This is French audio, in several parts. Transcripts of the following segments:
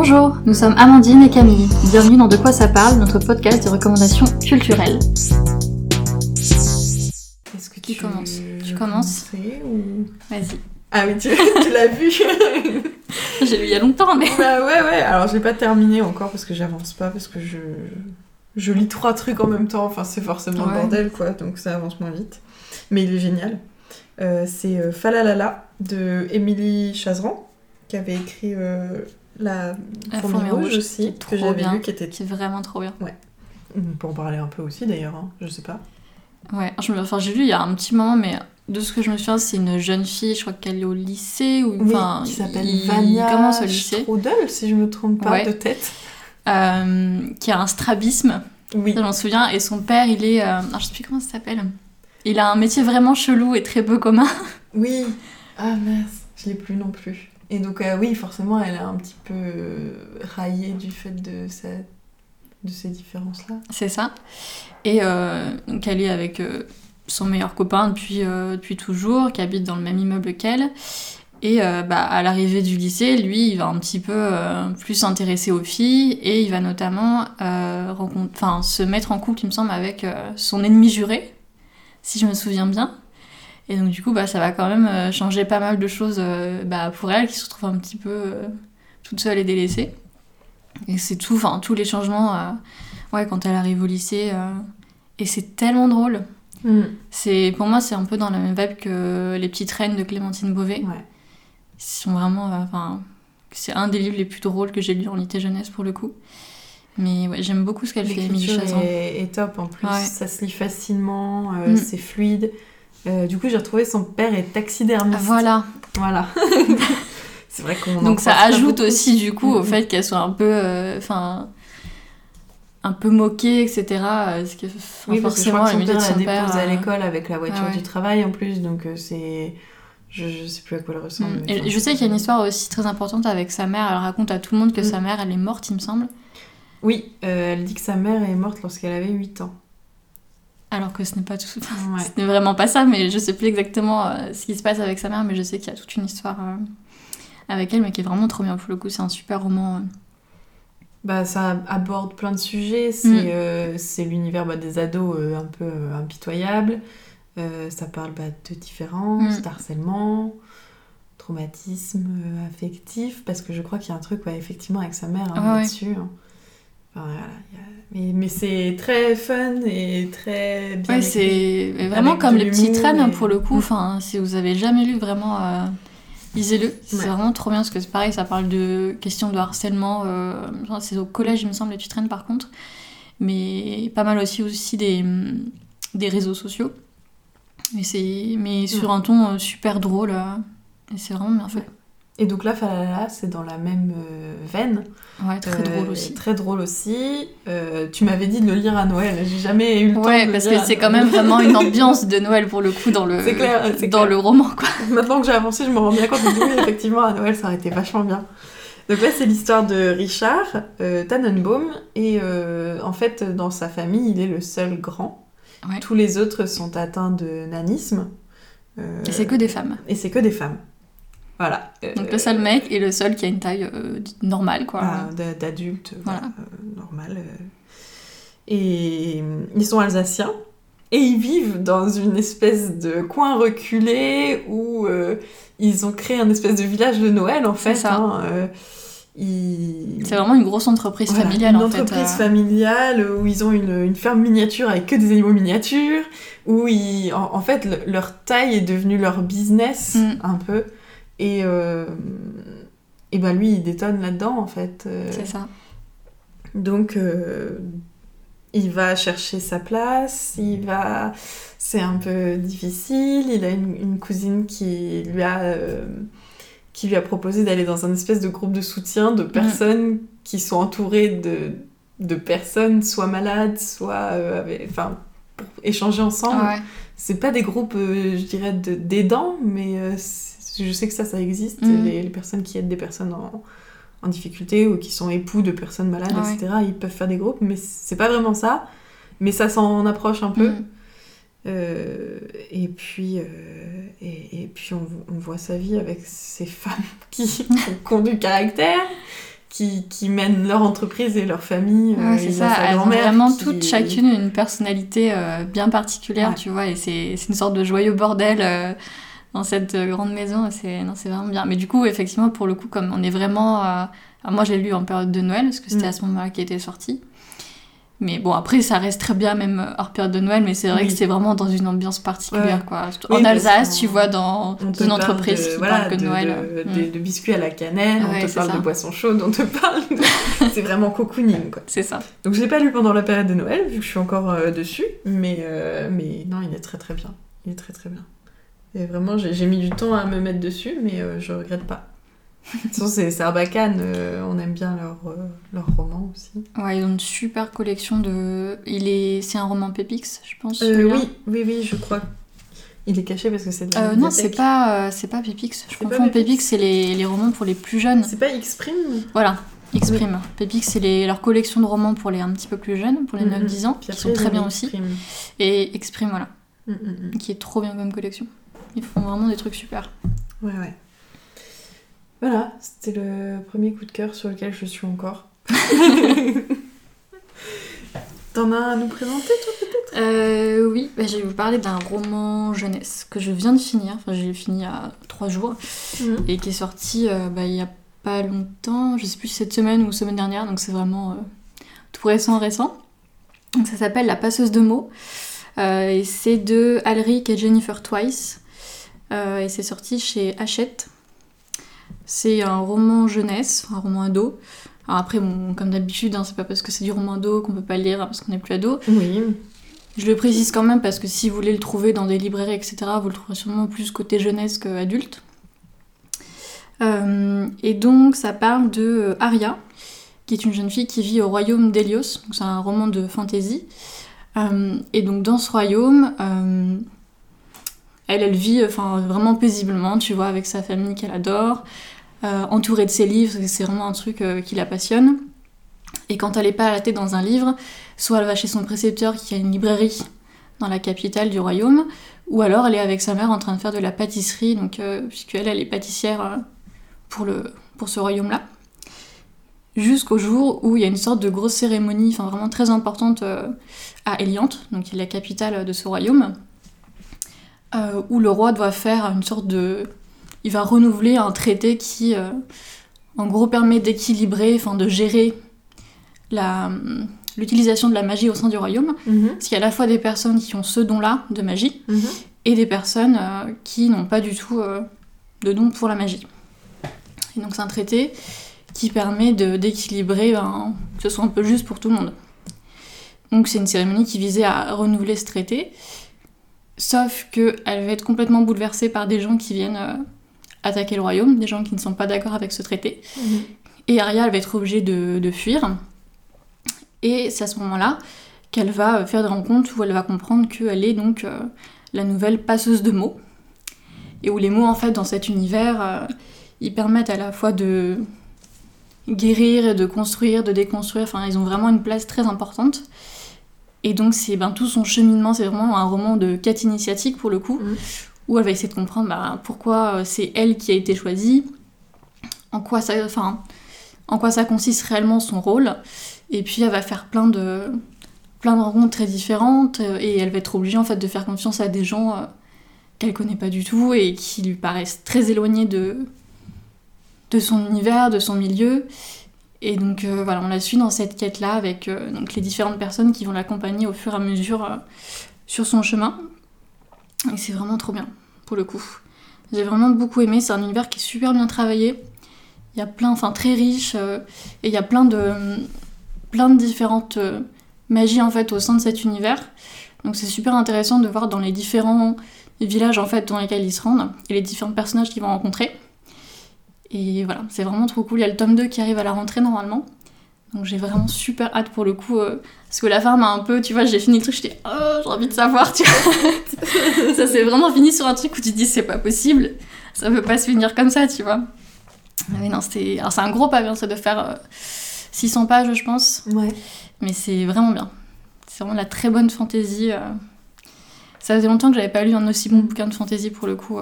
Bonjour, nous sommes Amandine et Camille. Bienvenue dans De quoi ça parle, notre podcast de recommandations culturelles. Est-ce que tu commence veux Tu commences? ou... Vas-y. Ah oui, tu, tu l'as vu J'ai lu il y a longtemps, mais. Bah ouais, ouais. Alors, j'ai pas terminé encore parce que j'avance pas, parce que je... Je lis trois trucs en même temps. Enfin, c'est forcément le Ouais. bordel, quoi. Donc, ça avance moins vite. Mais il est génial. Euh, c'est euh, Falalala de Émilie Chazeran, qui avait écrit euh, La, La Fourmi Rouge Rouge, qui aussi, est que trop j'avais bien. lu, qui était... C'est vraiment trop bien. On peut en parler un peu aussi, d'ailleurs. hein, Je sais pas. Ouais, je me- enfin, j'ai lu il y a un petit moment, mais de ce que je me souviens, c'est une jeune fille, je crois qu'elle est au lycée, ou Oui, enfin. qui s'appelle il Vania commence au lycée, Strudel, si je me trompe pas Ouais. de tête. euh, qui a un strabisme, Oui. je m'en souviens, et son père, il est. euh, ah, je sais plus comment ça s'appelle. Il a un métier vraiment chelou et très peu commun. Oui. Ah mince, je l'ai plus non plus. Et donc euh, oui, forcément, elle est un petit peu euh, raillée du fait de, sa... de ces différences-là. C'est ça. Et euh, donc elle est avec euh, son meilleur copain depuis, depuis toujours, qui habite dans le même immeuble qu'elle. Et bah, à l'arrivée du lycée, lui, il va un petit peu plus s'intéresser aux filles et il va notamment se mettre en couple, il me semble, avec son ennemi juré, si je me souviens bien. Et donc du coup, bah, ça va quand même euh, changer pas mal de choses euh, bah, pour elle, qui se retrouve un petit peu euh, toute seule et délaissée. Et c'est tout, enfin tous les changements, euh, ouais, quand elle arrive au lycée. euh, et c'est tellement drôle. C'est pour moi, c'est un peu dans la même vibe que les petites reines de Clémentine Beauvais. Ouais. Ils sont vraiment, euh, enfin, c'est un des livres les plus drôles que j'ai lu en litté jeunesse pour le coup. Mais ouais, j'aime beaucoup ce qu'elle fait, Émilie Chazan. est, est top en plus, Ouais. ça se lit facilement, Mm. c'est fluide. Euh, du coup, j'ai retrouvé son père est taxidermiste. Voilà. Voilà. c'est vrai qu'on en Donc ça ajoute aussi du coup au Mhm. fait qu'elle soit un peu, euh, enfin, un peu moquée, etc. euh, Ce qui est enfin, Oui, parce que je forcément crois que son père la dépose père. à euh, l'école avec la voiture ah ouais. du travail en plus, donc euh, c'est... Je, je sais plus à quoi elle ressemble. Mm. Et je sais qu'il y a une histoire aussi très importante avec sa mère. Elle raconte à tout le monde que Mm. sa mère, elle est morte, il me semble. Oui, euh, elle dit que sa mère est morte lorsqu'elle avait 8 ans. Alors que ce n'est pas tout. Ouais. Ce n'est vraiment pas ça, mais je sais plus exactement euh, ce qui se passe avec sa mère, mais je sais qu'il y a toute une histoire euh, avec elle, mais qui est vraiment trop bien pour le coup. C'est un super roman. euh. Bah, ça aborde plein de sujets. C'est Mm. l'univers bah, des ados un peu impitoyable. Ça parle bah, de différence, Mm. d'harcèlement, traumatisme affectif, parce que je crois qu'il y a un truc ouais, effectivement avec sa mère hein, ouais. là-dessus. hein. Enfin, voilà, il y a- Mais, mais c'est très fun et très bien Ouais, c'est vraiment comme les l'humour reines et- pour le coup. Mm. Enfin, si vous avez jamais lu vraiment, euh, lisez-le. C'est vraiment trop bien parce que c'est pareil, ça parle de questions de harcèlement. euh, c'est au collège, il me semble, les petites reines par contre. Mais pas mal aussi, aussi des, hum, des réseaux sociaux. Mais, mais sur un ton euh, super drôle. euh, et c'est vraiment bien fait. Et donc là, Falala, c'est dans la même euh, veine. Ouais, très Euh, drôle aussi. Très drôle aussi. Euh, tu m'avais dit de le lire à Noël. J'ai jamais eu le temps Ouais, de parce le lire que c'est quand même vraiment une ambiance de Noël pour le coup dans le, clair, dans clair. le roman, quoi. Maintenant que j'ai avancé, je me rends bien compte que oui, effectivement, à Noël, ça aurait été vachement bien. Donc là, c'est l'histoire de Richard Tannenbaum. Et en fait, dans sa famille, il est le seul grand. Ouais. Tous les autres sont atteints de nanisme. Et c'est que des femmes. Et c'est que des femmes. Voilà. Donc le seul mec est le seul qui a une taille euh, normale, quoi. voilà, d'a- d'adultes, voilà, euh, normal. euh. Et ils sont alsaciens. Et ils vivent dans une espèce de coin reculé où euh, ils ont créé un espèce de village de Noël, en C'est fait. ça. hein, euh, ils- C'est vraiment une grosse entreprise Voilà, familiale, une en fait. entreprise euh. familiale où ils ont une, une ferme miniature avec que des animaux miniatures, où ils, en, en fait le- leur taille est devenue leur business Mm. un peu. Et, euh, et ben lui il détonne là-dedans en fait. Euh, C'est ça. donc euh, il va chercher sa place, il va... C'est un peu difficile, il a une, une cousine qui lui a... euh, qui lui a proposé d'aller dans un espèce de groupe de soutien Mm. de personnes qui sont entourées de, de personnes soit malades, soit... avec- enfin, pour échanger ensemble. Ouais. C'est pas des groupes, je dirais, d'aidants, mais je sais que ça, ça existe. Mhm. Les, les personnes qui aident des personnes en, en difficulté ou qui sont époux de personnes malades, Ah ouais. etc., ils peuvent faire des groupes, mais c'est pas vraiment ça. Mais ça s'en approche un peu. Mm. Euh, et puis, euh, et, et puis on, on voit sa vie avec ces femmes qui, ont du caractère qui, qui mènent leur entreprise et leur famille. Ouais, euh, c'est il ça, a sa elles ont vraiment qui- toutes chacune une personnalité bien particulière, Ouais. tu vois, et c'est c'est une sorte de joyeux bordel dans cette euh, grande maison, c'est non, c'est vraiment bien. Mais du coup, effectivement, pour le coup, comme on est vraiment... euh, moi, je l'ai lu en période de Noël, parce que c'était Mm. à ce moment-là qu'il était sorti. Mais bon, après, ça reste très bien, même euh, hors période de Noël, mais c'est vrai Oui. que c'est vraiment dans une ambiance particulière, Ouais. quoi. Oui, en Alsace, tu vois, dans une entreprise de, qui voilà, parle que de, Noël. de, Mm. de- biscuits à la cannelle, Ouais, on te parle ça. de boissons chaudes, on te parle de... c'est vraiment cocooning, quoi. C'est ça. Donc je l'ai pas lu pendant la période de Noël, vu que je suis encore euh, dessus, mais, euh, mais non, il est très très bien. Il est très très bien. Et vraiment, j'ai mis du temps à me mettre dessus, mais euh, je regrette pas. De toute façon, c'est Sarbacane, euh, on aime bien leur, euh, leur roman aussi. Ouais, ils ont une super collection de... Il est... C'est un roman Pépix, je pense. Euh, oui, oui, oui, je crois. Il est caché parce que c'est de la Euh, non, c'est pas, euh, c'est pas Pépix. Je confonds Pépix. C'est les, les romans pour les plus jeunes. C'est pas X-Prime Voilà, Exprime. Pépix, c'est les- leur collection de romans pour les un petit peu plus jeunes, pour les Mhm. 9-10 ans, Puis qui après, sont très bien aussi. Exprime. Et Exprime, voilà, Mm, mm, mm. qui est trop bien comme collection. Ils font vraiment des trucs super. Ouais, ouais. Voilà, c'était le premier coup de cœur sur lequel je suis encore. T'en as à nous présenter, toi Euh, oui, bah, je vais vous parler d'un roman jeunesse que je viens de finir. Enfin, j'ai fini il y a trois jours. et qui est sorti euh, bah, il y a pas longtemps, je sais plus si cette semaine ou semaine dernière, donc c'est vraiment euh, tout récent récent. Donc ça s'appelle La passeuse de mots et c'est de Alric et Jennifer Twice Euh, et c'est sorti chez Hachette. C'est un roman jeunesse, un roman ado. Alors après, bon, comme d'habitude, hein, c'est pas parce que c'est du roman ado qu'on peut pas le lire hein, parce qu'on n'est plus ado. Oui. Je le précise quand même parce que si vous voulez le trouver dans des librairies, etc., vous le trouverez sûrement plus côté jeunesse qu'adulte. Euh, et donc, ça parle de euh, Aria, qui est une jeune fille qui vit au royaume d'Hélios. Donc, c'est un roman de fantasy. Euh, et donc, dans ce royaume, elle, vit enfin, vraiment paisiblement, tu vois, avec sa famille qu'elle adore, euh, entourée de ses livres, c'est vraiment un truc euh, qui la passionne. Et quand elle n'est pas à la tête dans un livre, soit elle va chez son précepteur qui a une librairie dans la capitale du royaume, ou alors elle est avec sa mère en train de faire de la pâtisserie, donc euh, puisqu'elle elle est pâtissière pour, le, pour ce royaume-là. Jusqu'au jour où il y a une sorte de grosse cérémonie, enfin vraiment très importante à Eliante, donc qui est la capitale de ce royaume, euh, où le roi doit faire une sorte de... Il va renouveler un traité qui, euh, en gros, permet d'équilibrer, enfin de gérer la, l'utilisation de la magie au sein du royaume. Mhm, Parce qu'il y a à la fois des personnes qui ont ce don-là de magie mhm. et des personnes euh, qui n'ont pas du tout de don pour la magie. Et donc c'est un traité qui permet de, d'équilibrer, ben, que ce soit un peu juste pour tout le monde. Donc c'est une cérémonie qui visait à renouveler ce traité, sauf qu'elle va être complètement bouleversée par des gens qui viennent euh, attaquer le royaume, des gens qui ne sont pas d'accord avec ce traité. Mhm. Et Arya, elle va être obligée de, de fuir. Et c'est à ce moment-là qu'elle va faire des rencontres où elle va comprendre qu'elle est donc euh, la nouvelle passeuse de mots. Et où les mots, en fait, dans cet univers, euh, ils permettent à la fois de guérir et de construire, de déconstruire. Enfin, ils ont vraiment une place très importante. Et donc, c'est ben, tout son cheminement, c'est vraiment un roman de quête initiatique pour le coup, Mhm. où elle va essayer de comprendre bah, pourquoi euh, c'est elle qui a été choisie, en quoi ça, enfin, en quoi ça consiste réellement son rôle. Et puis elle va faire plein de, plein de rencontres très différentes euh, et elle va être obligée en fait de faire confiance à des gens euh, qu'elle connaît pas du tout et qui lui paraissent très éloignés de, de son univers, de son milieu. Et donc euh, voilà, on la suit dans cette quête-là avec euh, donc les différentes personnes qui vont l'accompagner au fur et à mesure euh, sur son chemin. Et c'est vraiment trop bien, pour le coup. J'ai vraiment beaucoup aimé, c'est un univers qui est super bien travaillé. Il y a plein, enfin très riche, et il y a plein de, plein de différentes magies en fait au sein de cet univers. Donc c'est super intéressant de voir dans les différents villages en fait dans lesquels ils se rendent et les différents personnages qu'ils vont rencontrer. Et voilà, c'est vraiment trop cool. Il y a le tome 2 qui arrive à la rentrée normalement. Donc j'ai vraiment super hâte pour le coup. euh, parce que la fin m'a un peu, tu vois, j'ai fini le truc, j'étais oh, j'ai envie de savoir, tu vois. ça s'est vraiment fini sur un truc où tu te dis c'est pas possible. Ça peut pas se finir comme ça, tu vois. Mais non, c'était. Alors c'est un gros pavé, ça de faire euh, 600 pages, je pense. Ouais. Mais c'est vraiment bien. C'est vraiment de la très bonne fantaisie. euh. Ça faisait longtemps que j'avais pas lu un aussi bon bouquin de fantaisie pour le coup.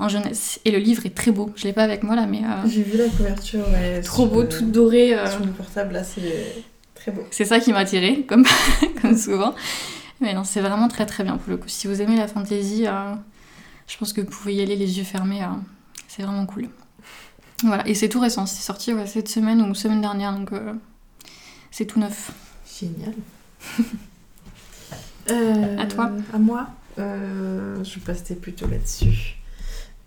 En jeunesse. Et le livre est très beau. Je l'ai pas avec moi là, mais euh, J'ai vu la couverture, ouais. trop beau, le- tout doré. euh, Sur le portable, là, c'est très beau. C'est ça qui m'a attiré, comme, comme souvent. Mais non, c'est vraiment très très bien pour le coup. Si vous aimez la fantasy, euh, je pense que vous pouvez y aller les yeux fermés. euh, c'est vraiment cool. Voilà, et c'est tout récent. C'est sorti ouais, cette semaine ou semaine dernière, donc euh, c'est tout neuf. Génial. Euh, À toi. À moi Euh, Je passerai plutôt là-dessus.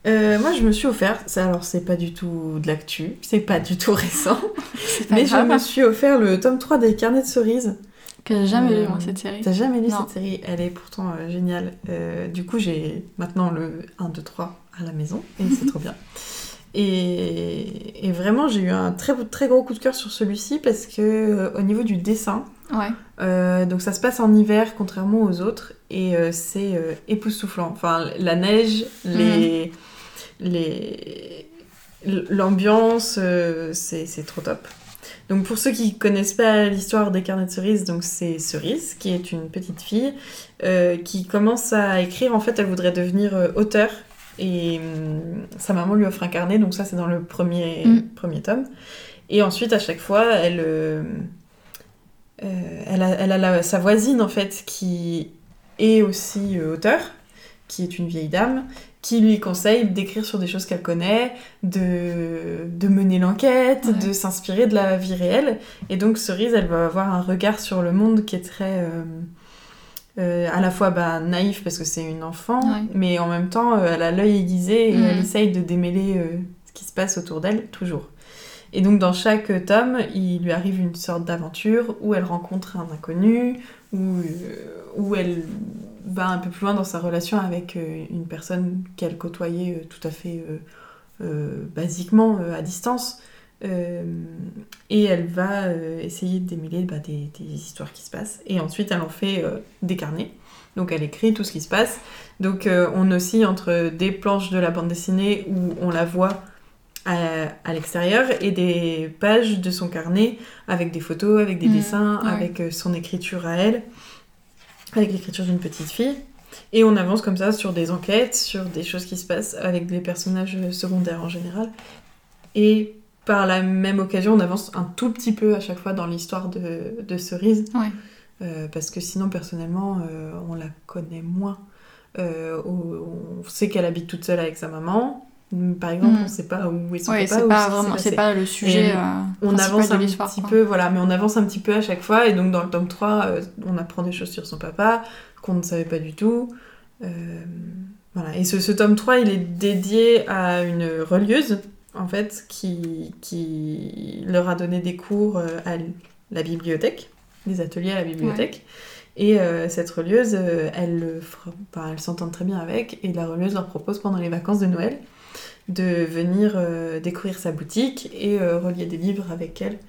Euh, moi, je me suis offert, ça, alors c'est pas du tout de l'actu, c'est pas du tout récent, mais je me suis offert le tome 3 des Carnets de cerises. Que j'ai jamais Euh, lu moi cette série. T'as jamais lu Non. cette série? Elle est pourtant euh, géniale. Euh, du coup, j'ai maintenant le 1, 2, 3 à la maison et c'est trop bien. Et, et vraiment, j'ai eu un très, très gros coup de cœur sur celui-ci parce que euh, au niveau du dessin, Ouais. euh, donc ça se passe en hiver contrairement aux autres et euh, c'est euh, époustouflant. Enfin, la neige, les, les, l'ambiance, euh, c'est trop top. Donc pour ceux qui connaissent pas l'histoire des carnets de cerises, donc c'est Cerise qui est une petite fille euh, qui commence à écrire. En fait, elle voudrait devenir euh, auteur et hum, sa maman lui offre un carnet. Donc ça c'est dans le premier Mm. premier tome. Et ensuite à chaque fois, elle euh, elle a, elle a la- sa voisine en fait qui est aussi auteur, qui est une vieille dame, qui lui conseille d'écrire sur des choses qu'elle connaît, de, de mener l'enquête, Ouais. de s'inspirer de la vie réelle. Et donc Cerise, elle va avoir un regard sur le monde qui est très... euh, euh, à la fois bah, naïf parce que c'est une enfant, Ouais. mais en même temps euh, elle a l'œil aiguisé et Mhm. elle essaye de démêler ce qui se passe autour d'elle toujours. Et donc dans chaque tome, il lui arrive une sorte d'aventure où elle rencontre un inconnu, où, où elle va un peu plus loin dans sa relation avec euh, une personne qu'elle côtoyait euh, tout à fait euh, basiquement à distance. Et elle va essayer de démêler bah, des, des histoires qui se passent. Et ensuite, elle en fait des carnets. Donc elle écrit tout ce qui se passe. Donc euh, on oscille entre des planches de la bande dessinée où on la voit à, à l'extérieur et des pages de son carnet avec des photos, avec des Mhm, dessins, ouais. avec son écriture à elle, avec l'écriture d'une petite fille. Et on avance comme ça sur des enquêtes, sur des choses qui se passent avec des personnages secondaires en général. Et par la même occasion, on avance un tout petit peu à chaque fois dans l'histoire de, de Cerise. Ouais. Euh, parce que sinon, personnellement, euh, on la connaît moins. Euh, on sait qu'elle habite toute seule avec sa maman. Par exemple, Mm. on sait pas où est son Ouais, papa. c'est pas vraiment, c'est le sujet. Et euh, On avance un petit quoi. peu, voilà, mais on avance un petit peu à chaque fois. Et donc, dans le tome 3, euh, on apprend des choses sur son papa qu'on ne savait pas du tout. Euh, voilà. Et ce, ce tome 3, il est dédié à une relieuse, en fait, qui, qui leur a donné des cours à la bibliothèque, des ateliers à la bibliothèque. Et euh, cette relieuse, euh, elle, elle s'entend très bien avec, et la relieuse leur propose pendant les vacances de Noël de venir euh, découvrir sa boutique et euh, relier des livres avec elle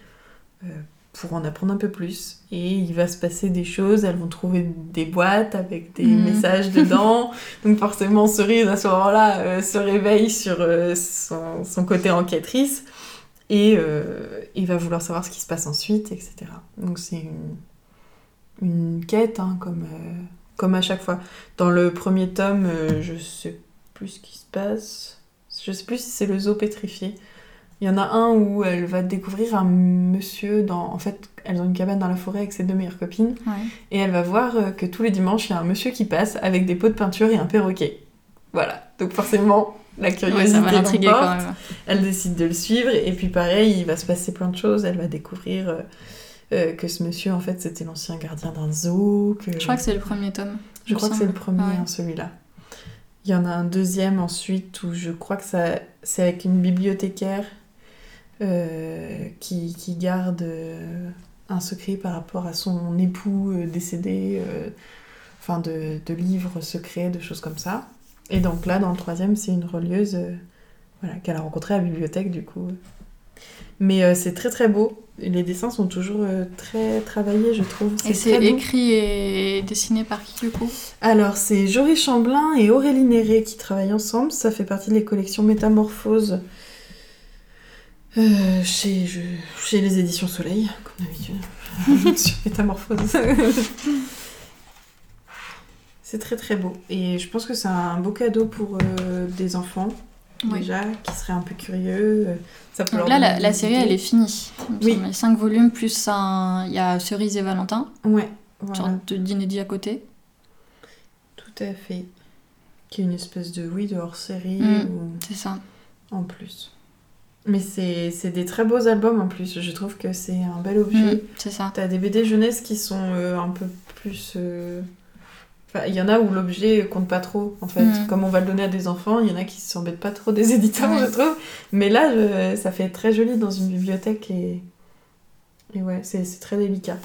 euh, pour en apprendre un peu plus. Et il va se passer des choses, elles vont trouver des boîtes avec des Mhm. messages dedans. Donc forcément, Cerise, à ce moment-là, se réveille sur son, son côté enquêtrice et il va vouloir savoir ce qui se passe ensuite, etc. Donc c'est une, une quête, hein, comme, comme à chaque fois. Dans le premier tome, je sais plus ce qui se passe. Je sais plus si c'est le zoo pétrifié. Il y en a un où elle va découvrir un monsieur dans... En fait, elles ont une cabane dans la forêt avec ses deux meilleures copines. Ouais. Et elle va voir euh, que tous les dimanches, il y a un monsieur qui passe avec des pots de peinture et un perroquet. Voilà. Donc forcément, la Ouais, curiosité quand même. Elle décide de le suivre et puis pareil, il va se passer plein de choses. Elle va découvrir euh, euh, que ce monsieur, en fait, c'était l'ancien gardien d'un zoo. Que... Je crois que c'est le premier tome. Je crois que c'est le premier, Ouais. hein, celui-là. Il y en a un deuxième ensuite où je crois que ça, c'est avec une bibliothécaire euh, qui, qui garde euh, un secret par rapport à son époux euh, décédé, enfin de, de livres secrets, de choses comme ça. Et donc là, dans le troisième, c'est une relieuse voilà, qu'elle a rencontrée à la bibliothèque du coup. Mais euh, c'est très très beau. Les dessins sont toujours euh, très travaillés, je trouve. Et c'est écrit et dessiné par qui du coup? Alors, c'est Jory Chamblin et Aurélie Néré qui travaillent ensemble. Ça fait partie des collections Métamorphose euh, chez, je- chez les éditions Soleil, comme d'habitude. sur Métamorphose. C'est très très beau. Et je pense que c'est un beau cadeau pour des enfants, Ouais. déjà, qui seraient un peu curieux. Euh, Ça peut Donc là, la, série, elle est finie. Oui. Oui. 5 volumes, plus un... il y a Cerise et Valentin, Ouais, une voilà, sorte d'inédit à côté. tout à fait. Qui est une espèce de, oui, de hors-série Mm. ou C'est ça. en plus. Mais c'est des très beaux albums en plus. Je trouve que c'est un bel objet. Mm, c'est ça. T'as des BD jeunesse qui sont euh, un peu plus. euh, il y en a où l'objet compte pas trop, en fait. Mhm. Comme on va le donner à des enfants, il y en a qui s'embêtent pas trop des éditeurs, Ouais. je trouve. Mais là, je- ça fait très joli dans une bibliothèque et. Et ouais, c'est très délicat.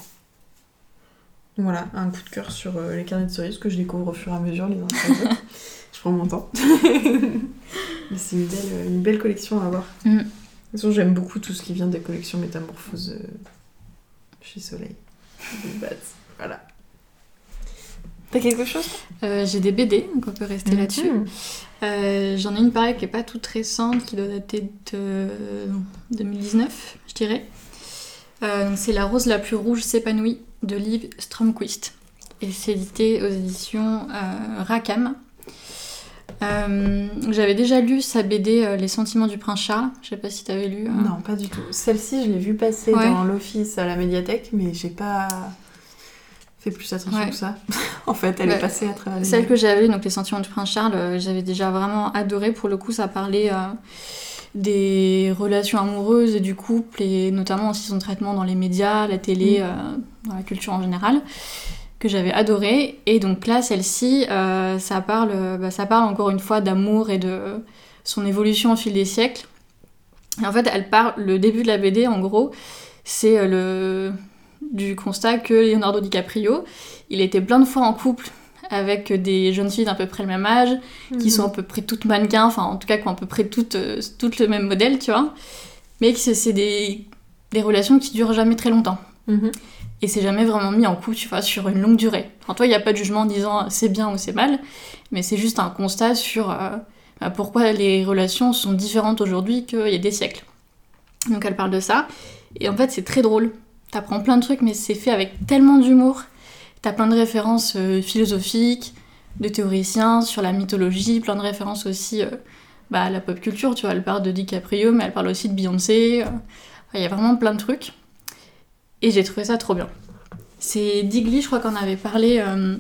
Voilà, un coup de cœur sur euh, les carnets de cerises que je découvre au fur et à mesure les uns après les autres. Je prends mon temps. Mais c'est une belle, une belle collection à avoir. Mm. De toute façon, j'aime beaucoup tout ce qui vient des collections métamorphoses euh, chez Soleil. Voilà. T'as quelque chose Euh, J'ai des BD, donc on peut rester là-dessus. Mhm. Euh, J'en ai une pareille qui est pas toute récente, qui doit dater de 2019, je dirais. Euh, c'est La rose la plus rouge s'épanouit de Liv Stromquist. Et c'est édité aux éditions euh, Rackham. Euh, J'avais déjà lu sa BD euh, Les sentiments du prince Charles. Je sais pas si t'avais lu. euh. Non, pas du tout. Celle-ci, je l'ai vue passer Ouais. dans l'office à la médiathèque, mais j'ai pas fait plus attention Ouais. que ça. en fait, elle Ouais. est passée à travers les Celle que j'avais donc Les sentiments du prince Charles, euh, j'avais déjà vraiment adoré. Pour le coup, ça parlait euh, des relations amoureuses et du couple, et notamment aussi son traitement dans les médias, la télé, Mm. euh, dans la culture en général, que j'avais adoré. Et donc là, celle-ci, euh, ça, parle, bah, ça parle encore une fois d'amour et de son évolution au fil des siècles. Et en fait, elle parle, le début de la BD, en gros, c'est le du constat que Leonardo DiCaprio, il était plein de fois en couple avec des jeunes filles d'à peu près le même âge, qui Mhm. sont à peu près toutes mannequins, enfin en tout cas qui ont à peu près toutes, euh, toutes le même modèle, tu vois. Mais que c'est- des, des relations qui durent jamais très longtemps. Mhm. Et c'est jamais vraiment mis en couple, tu vois, sur une longue durée. Enfin, toi, il n'y a pas de jugement en disant euh, c'est bien ou c'est mal, mais c'est juste un constat sur euh, bah, pourquoi les relations sont différentes aujourd'hui qu'il y a des siècles. Donc elle parle de ça. Et en fait, c'est très drôle. T'apprends plein de trucs, mais c'est fait avec tellement d'humour. T'as plein de références euh, philosophiques, de théoriciens sur la mythologie, plein de références aussi euh, bah, à la pop culture. Tu vois, elle parle de DiCaprio, mais elle parle aussi de Beyoncé. euh, Il y a vraiment plein de trucs. Et j'ai trouvé ça trop bien. C'est Digly, je crois qu'on avait parlé. euh,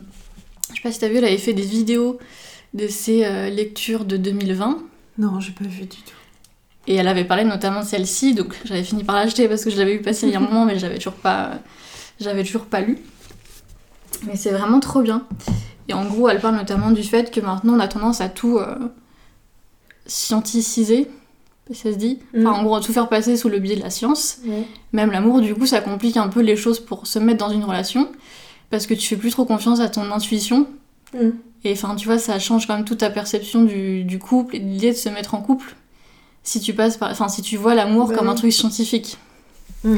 je sais pas si t'as vu, elle avait fait des vidéos de ses lectures de 2020. Non, j'ai pas vu du tout. Et elle avait parlé notamment de celle-ci, donc j'avais fini par l'acheter parce que je l'avais vu passer il y a un moment, mais j'avais toujours pas, j'avais toujours pas lu. Mais c'est vraiment trop bien. Et en gros, elle parle notamment du fait que maintenant on a tendance à tout euh, scienticiser, ça se dit. Enfin, en gros, à tout faire passer sous le biais de la science. Ouais. Même l'amour, du coup, ça complique un peu les choses pour se mettre dans une relation. Parce que tu fais plus trop confiance à ton intuition. Mm. Et enfin, tu vois, ça change quand même toute ta perception du, du couple et de l'idée de se mettre en couple. Si tu passes par... Enfin, si tu vois l'amour Bah comme un truc scientifique. Mm.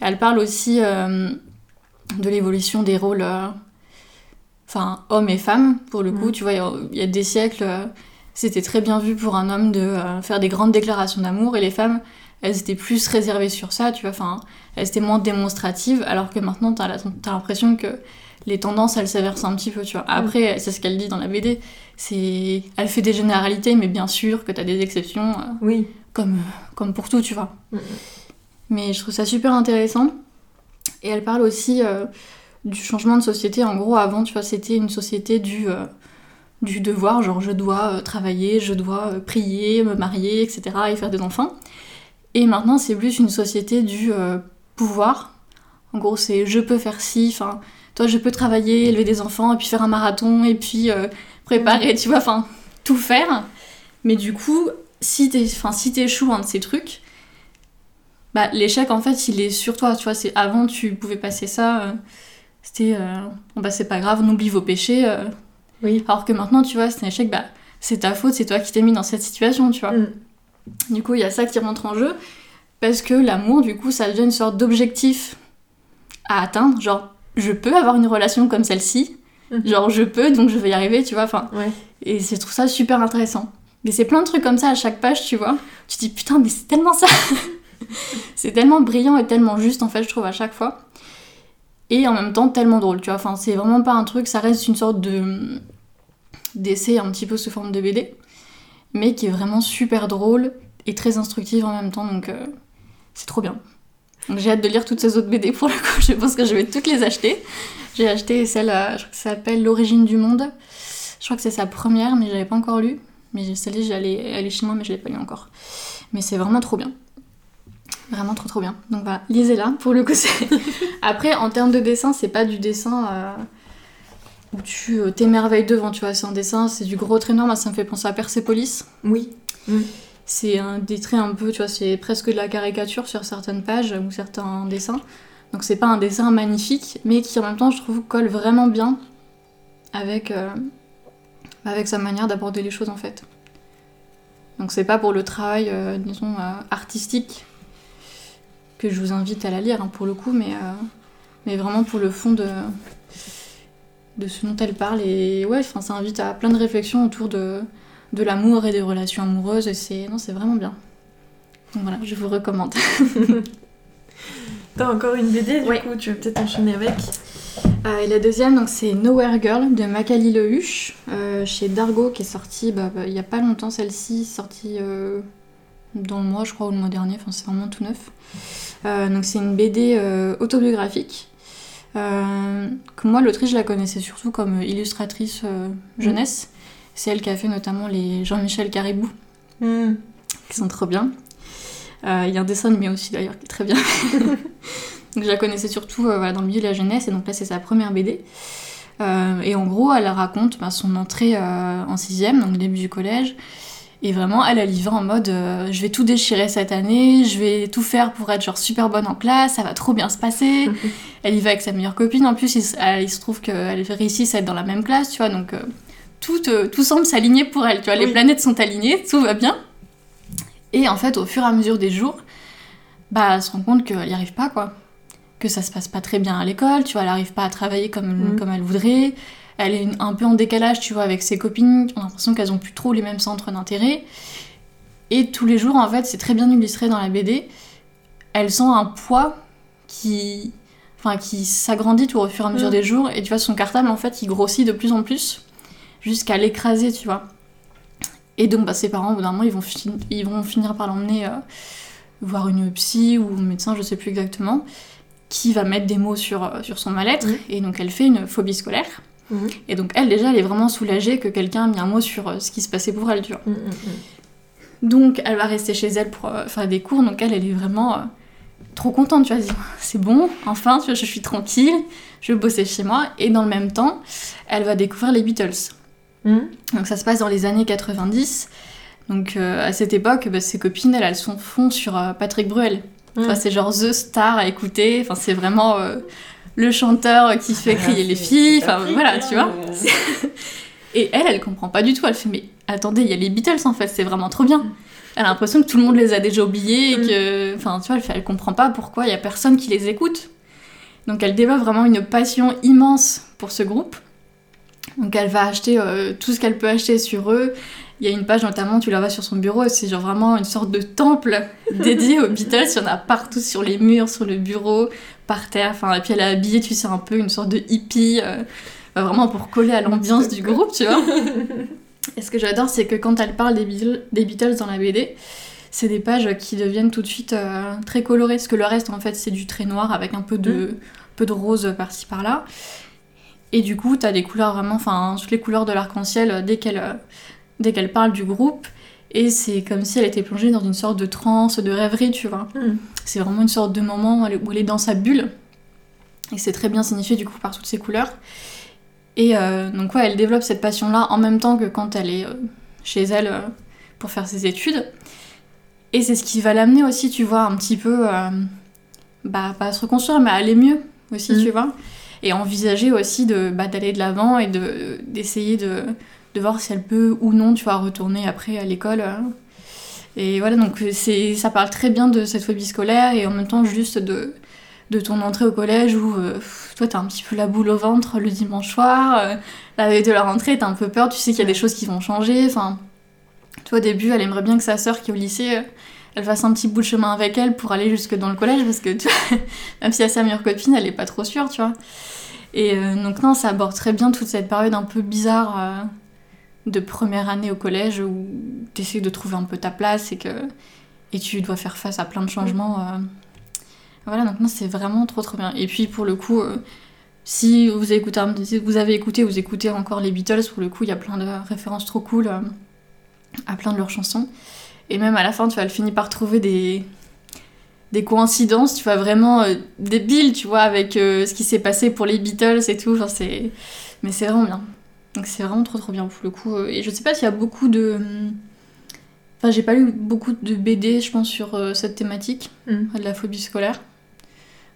Elle parle aussi euh, de l'évolution des rôles... euh, Enfin, hommes et femmes, pour le coup. Mm. Tu vois, il y a- il y, a des siècles, euh, c'était très bien vu pour un homme de faire des grandes déclarations d'amour. Et les femmes, elles étaient plus réservées sur ça, tu vois. Enfin, elles étaient moins démonstratives, alors que maintenant, t'as l'impression que les tendances, elles s'inversent un petit peu, tu vois. Après, c'est ce qu'elle dit dans la BD, c'est... Elle fait des généralités, mais bien sûr que t'as des exceptions, euh, Oui. comme, comme pour tout, tu vois. Mm. Mais je trouve ça super intéressant. Et elle parle aussi euh, du changement de société. En gros, avant, tu vois, c'était une société du... euh, du devoir, genre je dois euh, travailler, je dois euh, prier, me marier, etc. et faire des enfants. Et maintenant, c'est plus une société du euh, pouvoir. En gros, c'est je peux faire ci, enfin, toi, je peux travailler, élever des enfants, et puis faire un marathon, et puis euh, préparer, tu vois, enfin, tout faire. Mais du coup, si enfin, si t'échoues un de ces trucs, bah, l'échec, en fait, il est sur toi, tu vois. C'est avant, tu pouvais passer ça, euh, c'était, euh, bon, bah, c'est pas grave, on oublie vos péchés. Oui. Alors que maintenant, tu vois, c'est un échec, bah, c'est ta faute, c'est toi qui t'es mis dans cette situation, tu vois. Mm. Du coup, il y a ça qui rentre en jeu, parce que l'amour, du coup, ça devient une sorte d'objectif à atteindre. Genre, je peux avoir une relation comme celle-ci, Mhm. genre, je peux, donc je vais y arriver, tu vois. Enfin, Ouais. et je trouve ça super intéressant. Mais c'est plein de trucs comme ça à chaque page, tu vois. Tu te dis, putain, mais c'est tellement ça C'est tellement brillant et tellement juste, en fait, je trouve, à chaque fois. et en même temps tellement drôle, tu vois. Enfin, c'est vraiment pas un truc, ça reste une sorte de d'essai un petit peu sous forme de BD, mais qui est vraiment super drôle et très instructive en même temps, donc euh, c'est trop bien. Donc j'ai hâte de lire toutes ces autres BD pour le coup, je pense que je vais toutes les acheter. J'ai acheté celle, euh, je crois que ça s'appelle L'origine du monde. Je crois que c'est sa première, mais je l'avais pas encore lu. Mais celle-là, j'allais, elle est chez moi, mais je l'ai pas lu encore. Mais c'est vraiment trop bien. Vraiment trop trop bien. Donc voilà, lisez-la. Pour le coup. Après, en termes de dessin, c'est pas du dessin euh, où tu euh, t'émerveilles devant, tu vois. C'est un dessin, c'est du gros trait noir. Moi, ça me fait penser à Persepolis. Oui. Mm. C'est un des traits un peu, tu vois, c'est presque de la caricature sur certaines pages ou certains dessins. Donc c'est pas un dessin magnifique, mais qui en même temps, je trouve, colle vraiment bien avec, euh, sa manière d'aborder les choses en fait. Donc c'est pas pour le travail, euh, disons, euh, artistique que je vous invite à la lire hein, pour le coup, mais, mais vraiment pour le fond de, de ce dont elle parle. Et ouais, ça invite à plein de réflexions autour de, de l'amour et des relations amoureuses. Et c'est, non, c'est vraiment bien. Donc voilà, je vous recommande. T'as encore une BD, du Ouais. coup, tu veux peut-être enchaîner avec? Euh, et la deuxième, donc c'est Nowhere Girl de Macaulay Lehuche euh, chez Dargo qui est sortie bah, bah, il y a pas longtemps celle-ci, sortie euh, dans le mois je crois ou le mois dernier, enfin c'est vraiment tout neuf. Donc c'est une BD autobiographique. Que moi l'autrice je la connaissais surtout comme illustratrice jeunesse. C'est elle qui a fait notamment les Jean-Michel Caribou Mm. qui sont trop bien. Euh, Il y a un dessin animé aussi d'ailleurs qui est très bien. donc je la connaissais surtout euh, voilà, dans le milieu de la jeunesse et donc là c'est sa première BD. Euh, et en gros elle raconte bah, son entrée en sixième, donc début du collège. Et vraiment elle, elle y va en mode je vais tout déchirer cette année, je vais tout faire pour être genre super bonne en classe, ça va trop bien se passer. elle y va avec sa meilleure copine en plus il, se- elle- il se trouve qu'elle réussit à être dans la même classe, tu vois, donc tout, euh, tout semble s'aligner pour elle, tu vois, les planètes sont alignées, tout va bien. Et en fait, au fur et à mesure des jours, bah, elle se rend compte qu'elle n'y arrive pas, quoi. Que ça se passe pas très bien à l'école, tu vois, elle n'arrive pas à travailler comme, Mm. comme elle voudrait. Elle est une- un peu en décalage, tu vois, avec ses copines. On a l'impression qu'elles ont plus trop les mêmes centres d'intérêt. Et tous les jours, en fait, c'est très bien illustré dans la BD. Elle sent un poids qui, enfin, qui s'agrandit au fur et à mesure Mm. des jours. Et tu vois, son cartable, en fait, il grossit de plus en plus jusqu'à l'écraser, tu vois. Et donc, bah, ses parents, au bout d'un moment, ils vont, ils vont finir par l'emmener euh, voir une psy ou un médecin, je sais plus exactement, qui va mettre des mots sur, euh, sur son mal-être. Mhm. Et donc, elle fait une phobie scolaire. Mhm. Et donc, elle, déjà, elle est vraiment soulagée que quelqu'un a mis un mot sur euh, ce qui se passait pour elle, tu vois. Mm, mm. Donc, elle va rester chez elle pour euh, faire des cours. Donc, elle, elle est vraiment euh, trop contente, tu vois. C'est bon, enfin, tu vois, je suis tranquille, je vais bosser chez moi. Et dans le même temps, elle va découvrir les Beatles. Mm. Donc ça se passe dans les années 90. Donc euh, à cette époque, bah, ses copines, elles, elles sont fond sur euh, Patrick Bruel. Enfin, c'est genre The Star à écouter. Enfin, c'est vraiment euh, le chanteur qui fait Ah, crier les filles. Enfin, Patrick, voilà, hein, tu vois. Et elle, elle comprend pas du tout. Elle fait, mais attendez, il y a les Beatles en fait, c'est vraiment trop bien. Elle a l'impression que tout le monde les a déjà oubliés et que. Enfin, tu vois, elle, fait, elle comprend pas pourquoi il y a personne qui les écoute. Donc elle développe vraiment une passion immense pour ce groupe. Donc elle va acheter euh, tout ce qu'elle peut acheter sur eux. Il y a une page notamment, tu la vois sur son bureau, c'est genre vraiment une sorte de temple dédié aux Beatles. Il y en a partout sur les murs, sur le bureau, par terre. Enfin, et puis elle est habillée, tu sais, un peu une sorte de hippie, euh, bah, vraiment pour coller à l'ambiance du groupe, tu vois. Et ce que j'adore, c'est que quand elle parle des Beatles, des Beatles dans la BD, c'est des pages qui deviennent tout de suite euh, très colorées. Parce que le reste, en fait, c'est du trait noir avec un peu de, peu de rose par-ci par-là. Et du coup, t'as des couleurs vraiment, enfin, toutes les couleurs de l'arc-en-ciel euh, dès qu'elle euh, dès qu'elle parle du groupe. Et c'est comme si elle était plongée dans une sorte de transe, de rêverie, tu vois. Mm. C'est vraiment une sorte de moment où elle est- dans sa bulle. Et c'est très bien signifié du coup par toutes ces couleurs. Et euh, donc ouais, elle développe cette passion-là en même temps que quand elle est euh, chez elle euh, pour faire ses études. Et c'est ce qui va l'amener aussi, tu vois, un petit peu, bah pas à se reconstruire, mais à aller mieux aussi, Mm. tu vois. Et envisager aussi de bah, d'aller de l'avant et de d'essayer de, de voir si elle peut ou non, tu vois, retourner après à l'école. euh. Et voilà, donc c'est ça parle très bien de cette phobie scolaire et en même temps juste de de ton entrée au collège où euh, toi t'as un petit peu la boule au ventre le dimanche soir, euh, la veille de la rentrée t'as un peu peur, tu sais qu'il y a des choses qui vont changer, enfin... Toi au début elle aimerait bien que sa sœur qui est au lycée, euh, elle fasse un petit bout de chemin avec elle pour aller jusque dans le collège parce que même si elle est sa meilleure copine, elle est pas trop sûre, tu vois. Et euh, donc non, ça aborde très bien toute cette période un peu bizarre euh, de première année au collège où tu essaies de trouver un peu ta place et que et tu dois faire face à plein de changements. euh. Voilà, donc non, c'est vraiment trop trop bien. Et puis pour le coup, si vous avez écouté, vous avez écouté, vous écoutez encore les Beatles, pour le coup, il y a plein de références trop cool à plein de leurs chansons. Et même à la fin, tu vas le finir par trouver des, des coïncidences, tu vois, vraiment euh, débiles, tu vois, avec euh, ce qui s'est passé pour les Beatles et tout. Enfin, c'est... Mais c'est vraiment bien. Donc c'est vraiment trop trop bien pour le coup. euh, Et je sais pas s'il y a beaucoup de... Enfin, j'ai pas lu beaucoup de BD, je pense, sur euh, cette thématique Mm. de la phobie scolaire.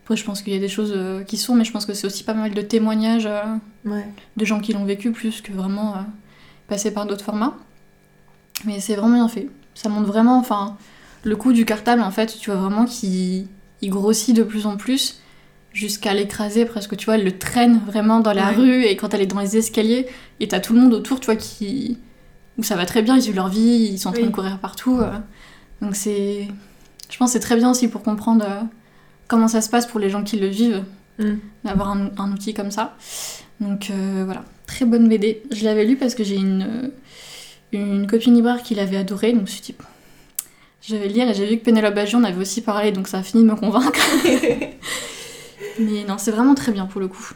Après, je pense qu'il y a des choses qui sont, mais je pense que c'est aussi pas mal de témoignages Ouais. de gens qui l'ont vécu plus que vraiment passer par d'autres formats. Mais c'est vraiment bien fait. Ça montre vraiment, enfin, le coup du cartable, en fait, tu vois vraiment qu'il il grossit de plus en plus jusqu'à l'écraser presque, tu vois, elle le traîne vraiment dans la Ouais. rue et quand elle est dans les escaliers, et t'as tout le monde autour, tu vois, qui... où ça va très bien, ils vivent leur vie, ils sont en train Oui. de courir partout. euh. Donc c'est... Je pense que c'est très bien aussi pour comprendre euh, comment ça se passe pour les gens qui le vivent, Mm. d'avoir un, un outil comme ça. Donc euh, voilà, très bonne BD. Je l'avais lu parce que j'ai une, une copine libraire qui l'avait adoré, donc je me suis dit, je vais le lire et j'ai vu que Pénélope Bagion en avait aussi parlé, donc ça a fini de me convaincre. Mais non, c'est vraiment très bien pour le coup.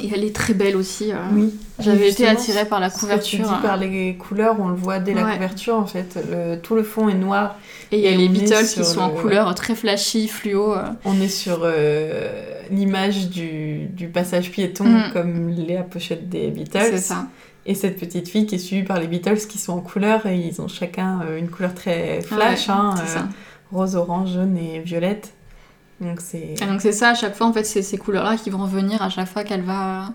Et elle est très belle aussi. euh. Oui. J'avais été attirée par la ce que tu couverture. dis par les couleurs, on le voit dès la Ouais. couverture en fait. Le- tout le fond est noir. Et il y a les Beatles qui sont en le- couleur très flashy, fluo. euh. On est sur euh, l'image du, du passage piéton Mm. comme la pochette des Beatles. C'est ça. Et cette petite fille qui est suivie par les Beatles qui sont en couleur et ils ont chacun euh, une couleur très flash, Ouais, hein, euh, rose, orange, jaune et violette. Donc c'est donc c'est ça, à chaque fois, en fait, c'est ces couleurs-là qui vont revenir à chaque fois qu'elle va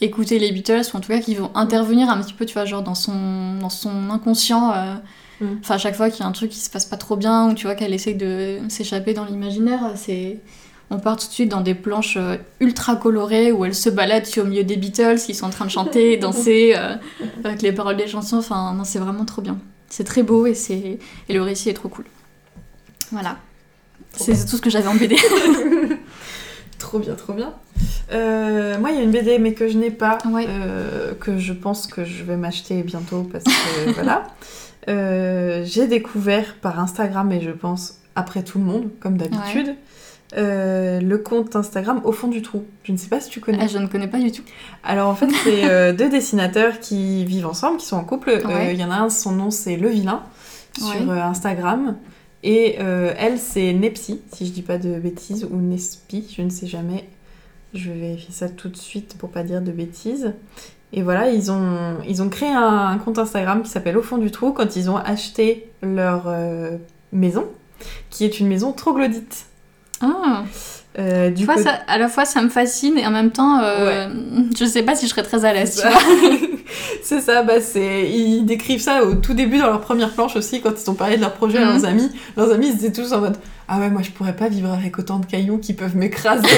écouter les Beatles, ou en tout cas qui vont intervenir un petit peu, tu vois, genre dans son, dans son inconscient. euh, Mm. Enfin, à chaque fois qu'il y a un truc qui se passe pas trop bien, ou tu vois qu'elle essaye de s'échapper dans l'imaginaire, c'est... On part tout de suite dans des planches euh, ultra colorées où elle se balade au milieu des Beatles qui sont en train de chanter, danser, euh, avec les paroles des chansons. Enfin, non, c'est vraiment trop bien. C'est très beau et, c'est... et le récit est trop cool. Voilà. Trop C'est tout ce que j'avais en BD. trop bien, trop bien. Euh, moi, il y a une BD mais que je n'ai pas, Ouais. euh, que je pense que je vais m'acheter bientôt parce que voilà. J'ai découvert par Instagram et je pense après tout le monde, comme d'habitude. Euh, le compte Instagram au fond du trou. Je ne sais pas si tu connais. Ah, je ne connais pas du tout. Alors en fait, c'est euh, deux dessinateurs qui vivent ensemble, qui sont en couple. Euh, Il Ouais. y en a un, son nom c'est Le Vilain sur Ouais. Instagram. Et elle, c'est Nepsi, si je dis pas de bêtises, ou Nespi, je ne sais jamais. Je vais vérifier ça tout de suite pour pas dire de bêtises. Et voilà, ils ont, ils ont créé un, un compte Instagram qui s'appelle Au fond du trou quand ils ont acheté leur maison, qui est une maison troglodyte. Ah, Euh, du côté- ça, à la fois ça me fascine et en même temps, euh, je sais pas si je serais très à l'aise, C'est ça. bah c'est... ils décrivent ça au tout début dans leur première planche aussi, quand ils ont parlé de leur projet à Mhm. leurs amis. Leurs amis, ils étaient tous en mode Ah ouais, moi je pourrais pas vivre avec autant de cailloux qui peuvent m'écraser.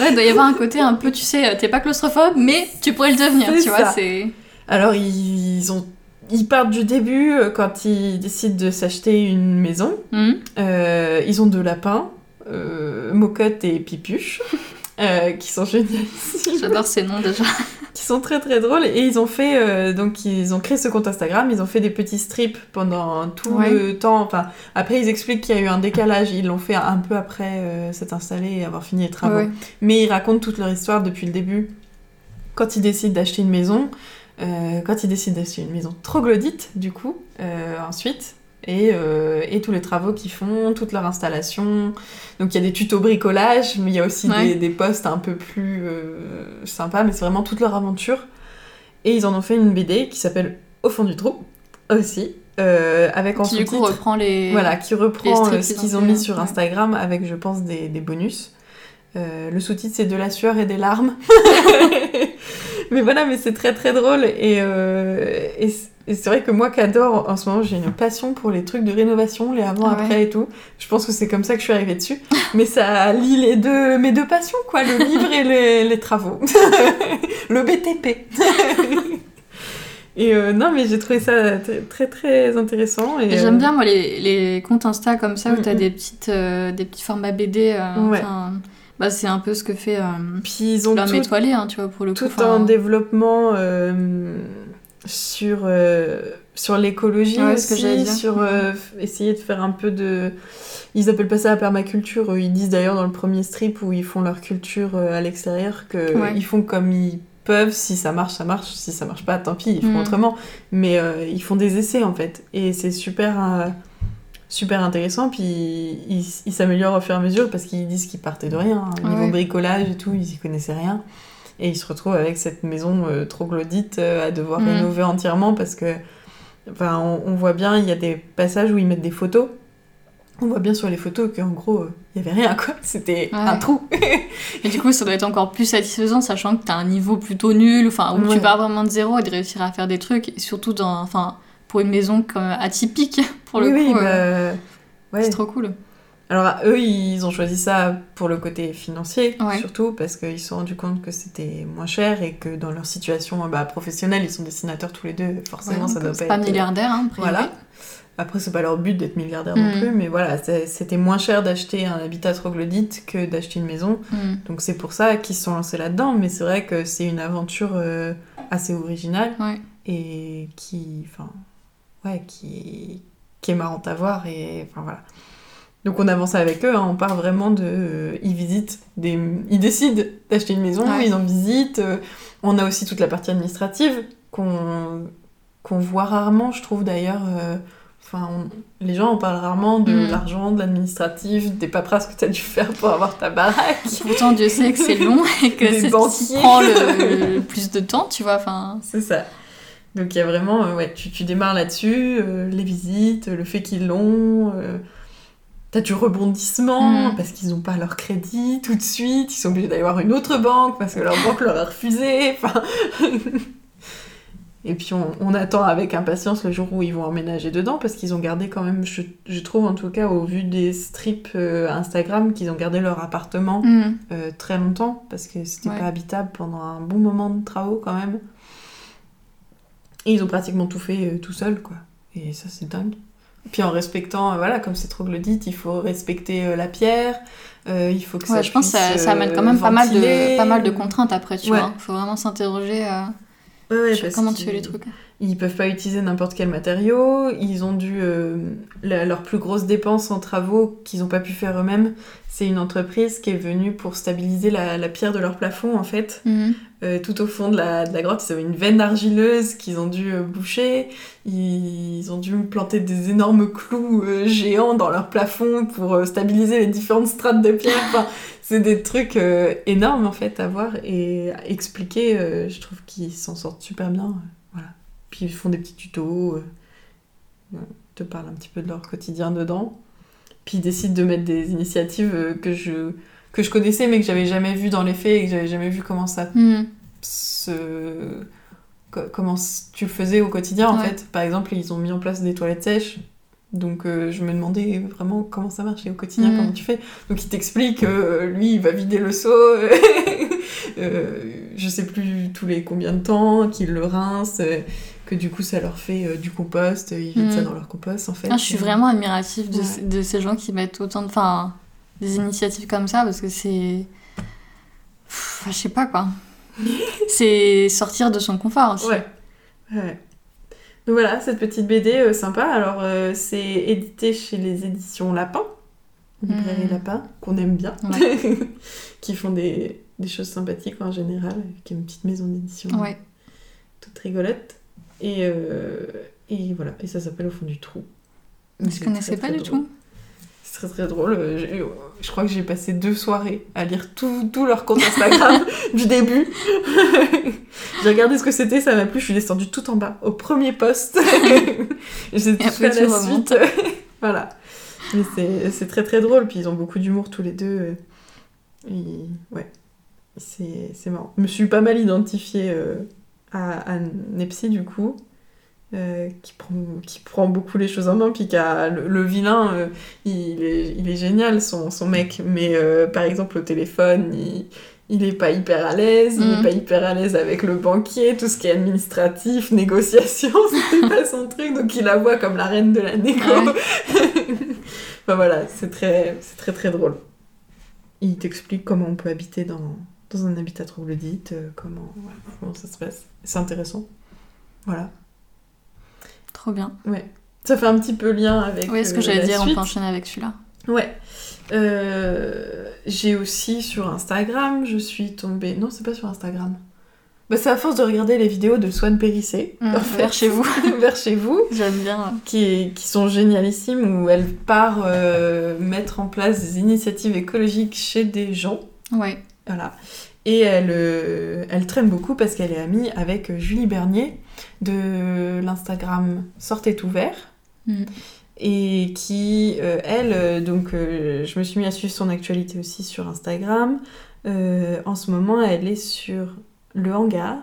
Ouais, il doit y avoir un côté un peu, tu sais, t'es pas claustrophobe, mais tu pourrais le devenir, tu ça. vois, c'est... Alors ils ont. Ils partent du début euh, quand ils décident de s'acheter une maison. Hmm Euh, ils ont deux lapins, euh, Mocotte et Pipuche, euh, qui sont génialissimes. J'adore ces noms déjà. qui sont très très drôles et ils ont fait donc ils ont créé ce compte Instagram ils ont fait des petits strips pendant tout Ouais. le temps enfin après ils expliquent qu'il y a eu un décalage ils l'ont fait un peu après s'être installé et avoir fini les travaux Ouais. mais ils racontent toute leur histoire depuis le début quand ils décident d'acheter une maison euh, quand ils décident d'acheter une maison troglodyte du coup euh, ensuite et, euh, et tous les travaux qu'ils font, toute leur installation. Donc il y a des tutos bricolage, mais il y a aussi Ouais. des, des posts un peu plus sympas, mais c'est vraiment toute leur aventure. Et ils en ont fait une BD qui s'appelle Au fond du trou aussi, euh, avec en Qui du coup reprend les... voilà, qui reprend ce qu'ils ont mis là. sur Ouais. Instagram avec, je pense, des, des bonus. Euh, le sous-titre c'est de la sueur et des larmes. mais voilà, mais c'est très très drôle et, euh, et c- et c'est vrai que moi qui adore en ce moment, j'ai une passion pour les trucs de rénovation, les Ah avant-après ouais. et tout. Je pense que c'est comme ça que je suis arrivée dessus. mais ça lie les deux, mes deux passions, quoi, le livre et les, les travaux. le BTP. Et euh, non, mais j'ai trouvé ça très très, intéressant. Et, J'aime euh, bien moi les, les comptes Insta comme ça où Mm, t'as mm. des petites euh, des petits formats BD. Ouais. Bah c'est un peu ce que fait euh, Puis ils ont l'homme tout, étoilé, hein, tu vois pour le coup. tout en développement euh, sur, euh, sur l'écologie Ouais, ce que j'allais aussi, sur euh, f- essayer de faire un peu de... Ils appellent pas ça la permaculture, ils disent d'ailleurs dans le premier strip où ils font leur culture à l'extérieur que Ouais. ils font comme ils peuvent, si ça marche, ça marche, si ça marche pas, tant pis, ils font Mm. autrement. Mais ils font des essais en fait, et c'est super... euh, Super intéressant, puis ils ils s'améliorent au fur et à mesure parce qu'ils disent qu'ils partaient de rien. hein. Niveau Ouais. bricolage et tout, ils y connaissaient rien. Et ils se retrouvent avec cette maison euh, troglodyte euh, à devoir Mhm. rénover entièrement parce que, enfin, on, on voit bien, il y a des passages où ils mettent des photos. On voit bien sur les photos qu'en gros, euh, il y avait rien, quoi. C'était un trou. Et du coup, ça doit être encore plus satisfaisant, sachant que t'as un niveau plutôt nul, enfin, où Ouais. tu pars vraiment de zéro et de réussir à faire des trucs, et surtout dans, enfin, pour une maison comme atypique, pour le oui, coup, oui, euh, bah, ouais. c'est trop cool. Alors, eux, ils ont choisi ça pour le côté financier, Ouais. surtout parce qu'ils se sont rendus compte que c'était moins cher et que dans leur situation bah, professionnelle, ils sont dessinateurs tous les deux, forcément, ça doit pas pas être. milliardaire, hein, priori. Voilà. Après, c'est pas leur but d'être milliardaire non Mhm. plus, mais voilà, c'était moins cher d'acheter un habitat troglodyte que d'acheter une maison. Mm. Donc c'est pour ça qu'ils se sont lancés là-dedans, mais c'est vrai que c'est une aventure euh, assez originale Ouais. et qui, enfin, ouais, qui, qui est marrante à voir et, enfin voilà. Donc on avance avec eux, hein, on part vraiment de, euh, ils visitent, des, ils décident d'acheter une maison, Ouais. ils en visitent. euh, on a aussi toute la partie administrative qu'on qu'on voit rarement, je trouve d'ailleurs. euh, Enfin, les gens en parlent rarement de Mm. l'argent, de l'administratif, des paperasses que tu as dû faire pour avoir ta baraque. Pourtant, Dieu sait que c'est long et que c'est ce qui prend le, le plus de temps, tu vois. Enfin, C'est ça. Donc il y a vraiment, euh, ouais, tu, tu démarres là-dessus, euh, les visites, le fait qu'ils l'ont, euh, t'as du rebondissement Mm. parce qu'ils n'ont pas leur crédit tout de suite, ils sont obligés d'aller voir une autre banque parce que leur banque leur a refusé. Et puis on, on attend avec impatience le jour où ils vont emménager dedans parce qu'ils ont gardé quand même, je, je trouve en tout cas au vu des strips euh, Instagram, qu'ils ont gardé leur appartement mm. très longtemps parce que c'était Ouais. pas habitable pendant un bon moment de travaux quand même. Et ils ont pratiquement tout fait euh, tout seuls quoi. Et ça c'est dingue. Puis en respectant, euh, voilà, comme c'est troglodyte, il faut respecter euh, la pierre, euh, il faut que ça ouais, je pense que ça, puisse, ça amène quand même pas mal, de, pas mal de contraintes après, tu Ouais. vois. Faut vraiment s'interroger Ouais, sur comment tu fais les trucs. Ils peuvent pas utiliser n'importe quel matériau. Ils ont dû. euh, la- leur plus grosse dépense en travaux qu'ils ont pas pu faire eux-mêmes, c'est une entreprise qui est venue pour stabiliser la, la pierre de leur plafond en fait. Mhm. Euh, tout au fond de la, de la grotte, ils avaient une veine argileuse qu'ils ont dû euh, boucher. Ils ont dû planter des énormes clous géants dans leur plafond pour stabiliser les différentes strates de pierre. Enfin, c'est des trucs énormes en fait à voir et à expliquer. je trouve qu'ils s'en sortent super bien. Puis ils font des petits tutos, euh, euh, te parlent un petit peu de leur quotidien dedans. Puis ils décident de mettre des initiatives euh, que je que je connaissais mais que j'avais jamais vu dans les faits et que j'avais jamais vu comment ça Mhm. se... co- comment tu le faisais au quotidien en Ouais. fait. Par exemple, ils ont mis en place des toilettes sèches. Donc euh, je me demandais vraiment comment ça marchait au quotidien, Mhm. comment tu fais. Donc il t'explique, euh, lui il va vider le seau, euh, je sais plus tous les combien de temps, qu'il le rince, que du coup ça leur fait euh, du compost, ils vident Mhm. ça dans leur compost en fait. Ah, je suis vraiment admirative de, Ouais. ces- de ces gens qui mettent autant de. Enfin, des initiatives comme ça parce que c'est. Pff, Je sais pas quoi. c'est sortir de son confort aussi. Ouais. ouais. Donc voilà, cette petite BD euh, sympa. Alors, euh, c'est édité chez les éditions Lapin, librairie Mhm. Lapin, qu'on aime bien, Ouais. qui font des, des choses sympathiques en général, qui est une petite maison d'édition Ouais. toute rigolote. Et, euh, et voilà, et ça s'appelle Au fond du trou. Je C'est connaissais pas du tout. C'est très très drôle. Je crois que j'ai passé deux soirées à lire tout, tout leur compte Instagram du début. j'ai regardé ce que c'était, ça m'a plu, je suis descendue tout en bas, au premier post. Et j'ai tout fait à la suite. voilà. Mais c'est- très très drôle, puis ils ont beaucoup d'humour tous les deux. Et ouais, c'est c'est marrant. Je me suis pas mal identifiée euh, à, à Nepsi du coup. euh, qui, prend, qui prend beaucoup les choses en main, puis qui a le, le vilain, euh, il, est, il est génial, son, son mec, mais euh, par exemple au téléphone, il, il est pas hyper à l'aise, il est Mm. pas hyper à l'aise avec le banquier, tout ce qui est administratif, négociation, c'était pas son truc, donc il la voit comme la reine de la négo. enfin voilà, c'est très, c'est très très drôle. Il t'explique comment on peut habiter dans, dans un habitat troglodyte, euh, comment, voilà, comment ça se passe. C'est intéressant. Voilà. Trop bien. Ouais. Ça fait un petit peu lien avec. Oui, ce que euh, j'allais la dire, on suite. peut enchaîner avec celui-là. Ouais. Euh, j'ai aussi sur Instagram, je suis tombée. Non, c'est pas sur Instagram. Bah, c'est à force de regarder les vidéos de Swan Périssé. Mm, en fait. vers chez vous. vers chez vous. J'aime bien. Qui, qui sont génialissimes, où elle part euh, mettre en place des initiatives écologiques chez des gens. Ouais. Voilà. Et elle, euh, elle traîne beaucoup parce qu'elle est amie avec Julie Bernier de l'Instagram Sortez ouvert. Mm. Et qui, euh, elle, euh, donc euh, je me suis mis à suivre son actualité aussi sur Instagram. Euh, en ce moment, elle est sur le hangar.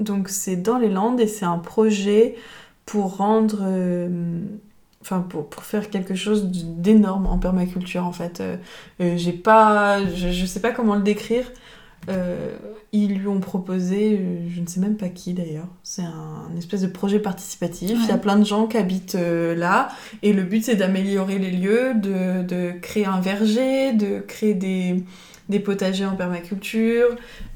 Donc c'est dans les Landes et c'est un projet pour rendre. Enfin, pour, pour faire quelque chose d'énorme en permaculture en fait. Euh, euh, j'ai pas. Je, je sais pas comment le décrire. Euh, ils lui ont proposé, je ne sais même pas qui d'ailleurs, c'est un, un espèce de projet participatif. Il y a plein de gens qui habitent là et le but c'est d'améliorer les lieux, de, de créer un verger, de créer des, des potagers en permaculture.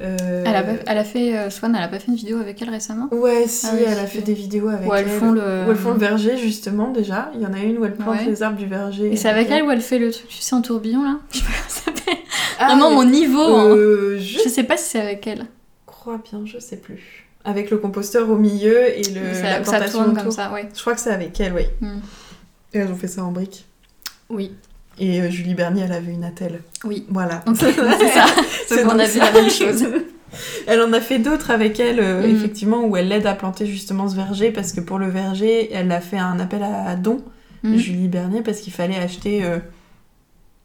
euh, Elle, a, pas- elle a fait, euh, Swan, elle a pas fait une vidéo avec elle récemment? Ouais, si, Ah oui, elle a fait des vidéos avec Où elles elle. font le- Où elles font le verger justement déjà. Il y en a une où elle plante Ouais. les arbres du verger. Et c'est avec elle où elle fait le truc, tu sais, en tourbillon là? Je sais pas comment ça s'appelle. Ah, Vraiment mais- mon niveau. hein. Euh, je Je sais pas si c'est avec elle. crois bien, je sais plus. Avec le composteur au milieu et le, ça, la ça plantation tourne autour. comme ça, ouais. Je crois que c'est avec elle, oui. Mm. Et elles ont fait ça en briques. Oui, Et euh, Julie Bernier, elle avait une attelle. oui. Voilà. C'est ça. C'est Donc on donc a vu la même chose. Elle en a fait d'autres avec elle, euh, Mm. effectivement, où elle l'aide à planter justement ce verger, parce que pour le verger, elle a fait un appel à dons, Mm. Julie Bernier, parce qu'il fallait acheter, euh,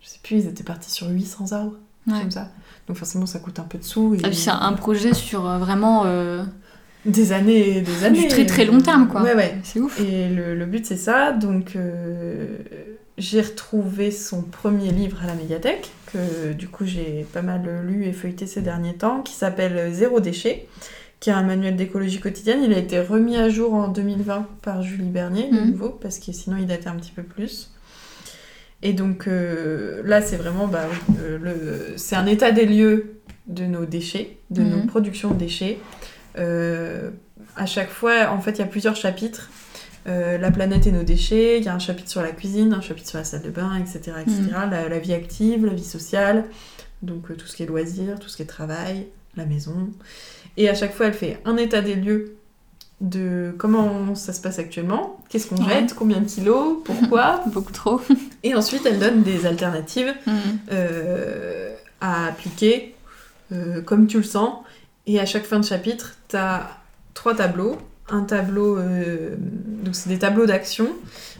je sais plus, ils étaient partis sur 800 arbres, Ouais. comme ça. Donc forcément, ça coûte un peu de sous. Et... Ah, puis c'est un projet sur euh, vraiment. Des années et des années. très, très long terme, quoi. Ouais, ouais. C'est ouf. Et le, le but, c'est ça. Donc, j'ai retrouvé son premier livre à la médiathèque, que du coup, j'ai pas mal lu et feuilleté ces derniers temps, qui s'appelle Zéro déchet, qui est un manuel d'écologie quotidienne. Il a été remis à jour en 2020 par Julie Bernier, de Mhm. nouveau, parce que sinon, il datait un petit peu plus. Et donc, euh, là, c'est vraiment. Bah, euh, le, c'est un état des lieux de nos déchets, de nos Mhm. productions de déchets. Euh, à chaque fois, en fait, il y a plusieurs chapitres. Euh, la planète et nos déchets, il y a un chapitre sur la cuisine, un chapitre sur la salle de bain, etc. etc. Mhm. La, la vie active, la vie sociale, donc euh, tout ce qui est loisirs, tout ce qui est travail, la maison. Et à chaque fois, elle fait un état des lieux de comment ça se passe actuellement, qu'est-ce qu'on Ouais. jette, combien de kilos, pourquoi. Beaucoup trop. et ensuite, elle donne des alternatives Mm. euh, à appliquer comme tu le sens. Et à chaque fin de chapitre, tu as trois tableaux. Un tableau, euh, donc c'est des tableaux d'action,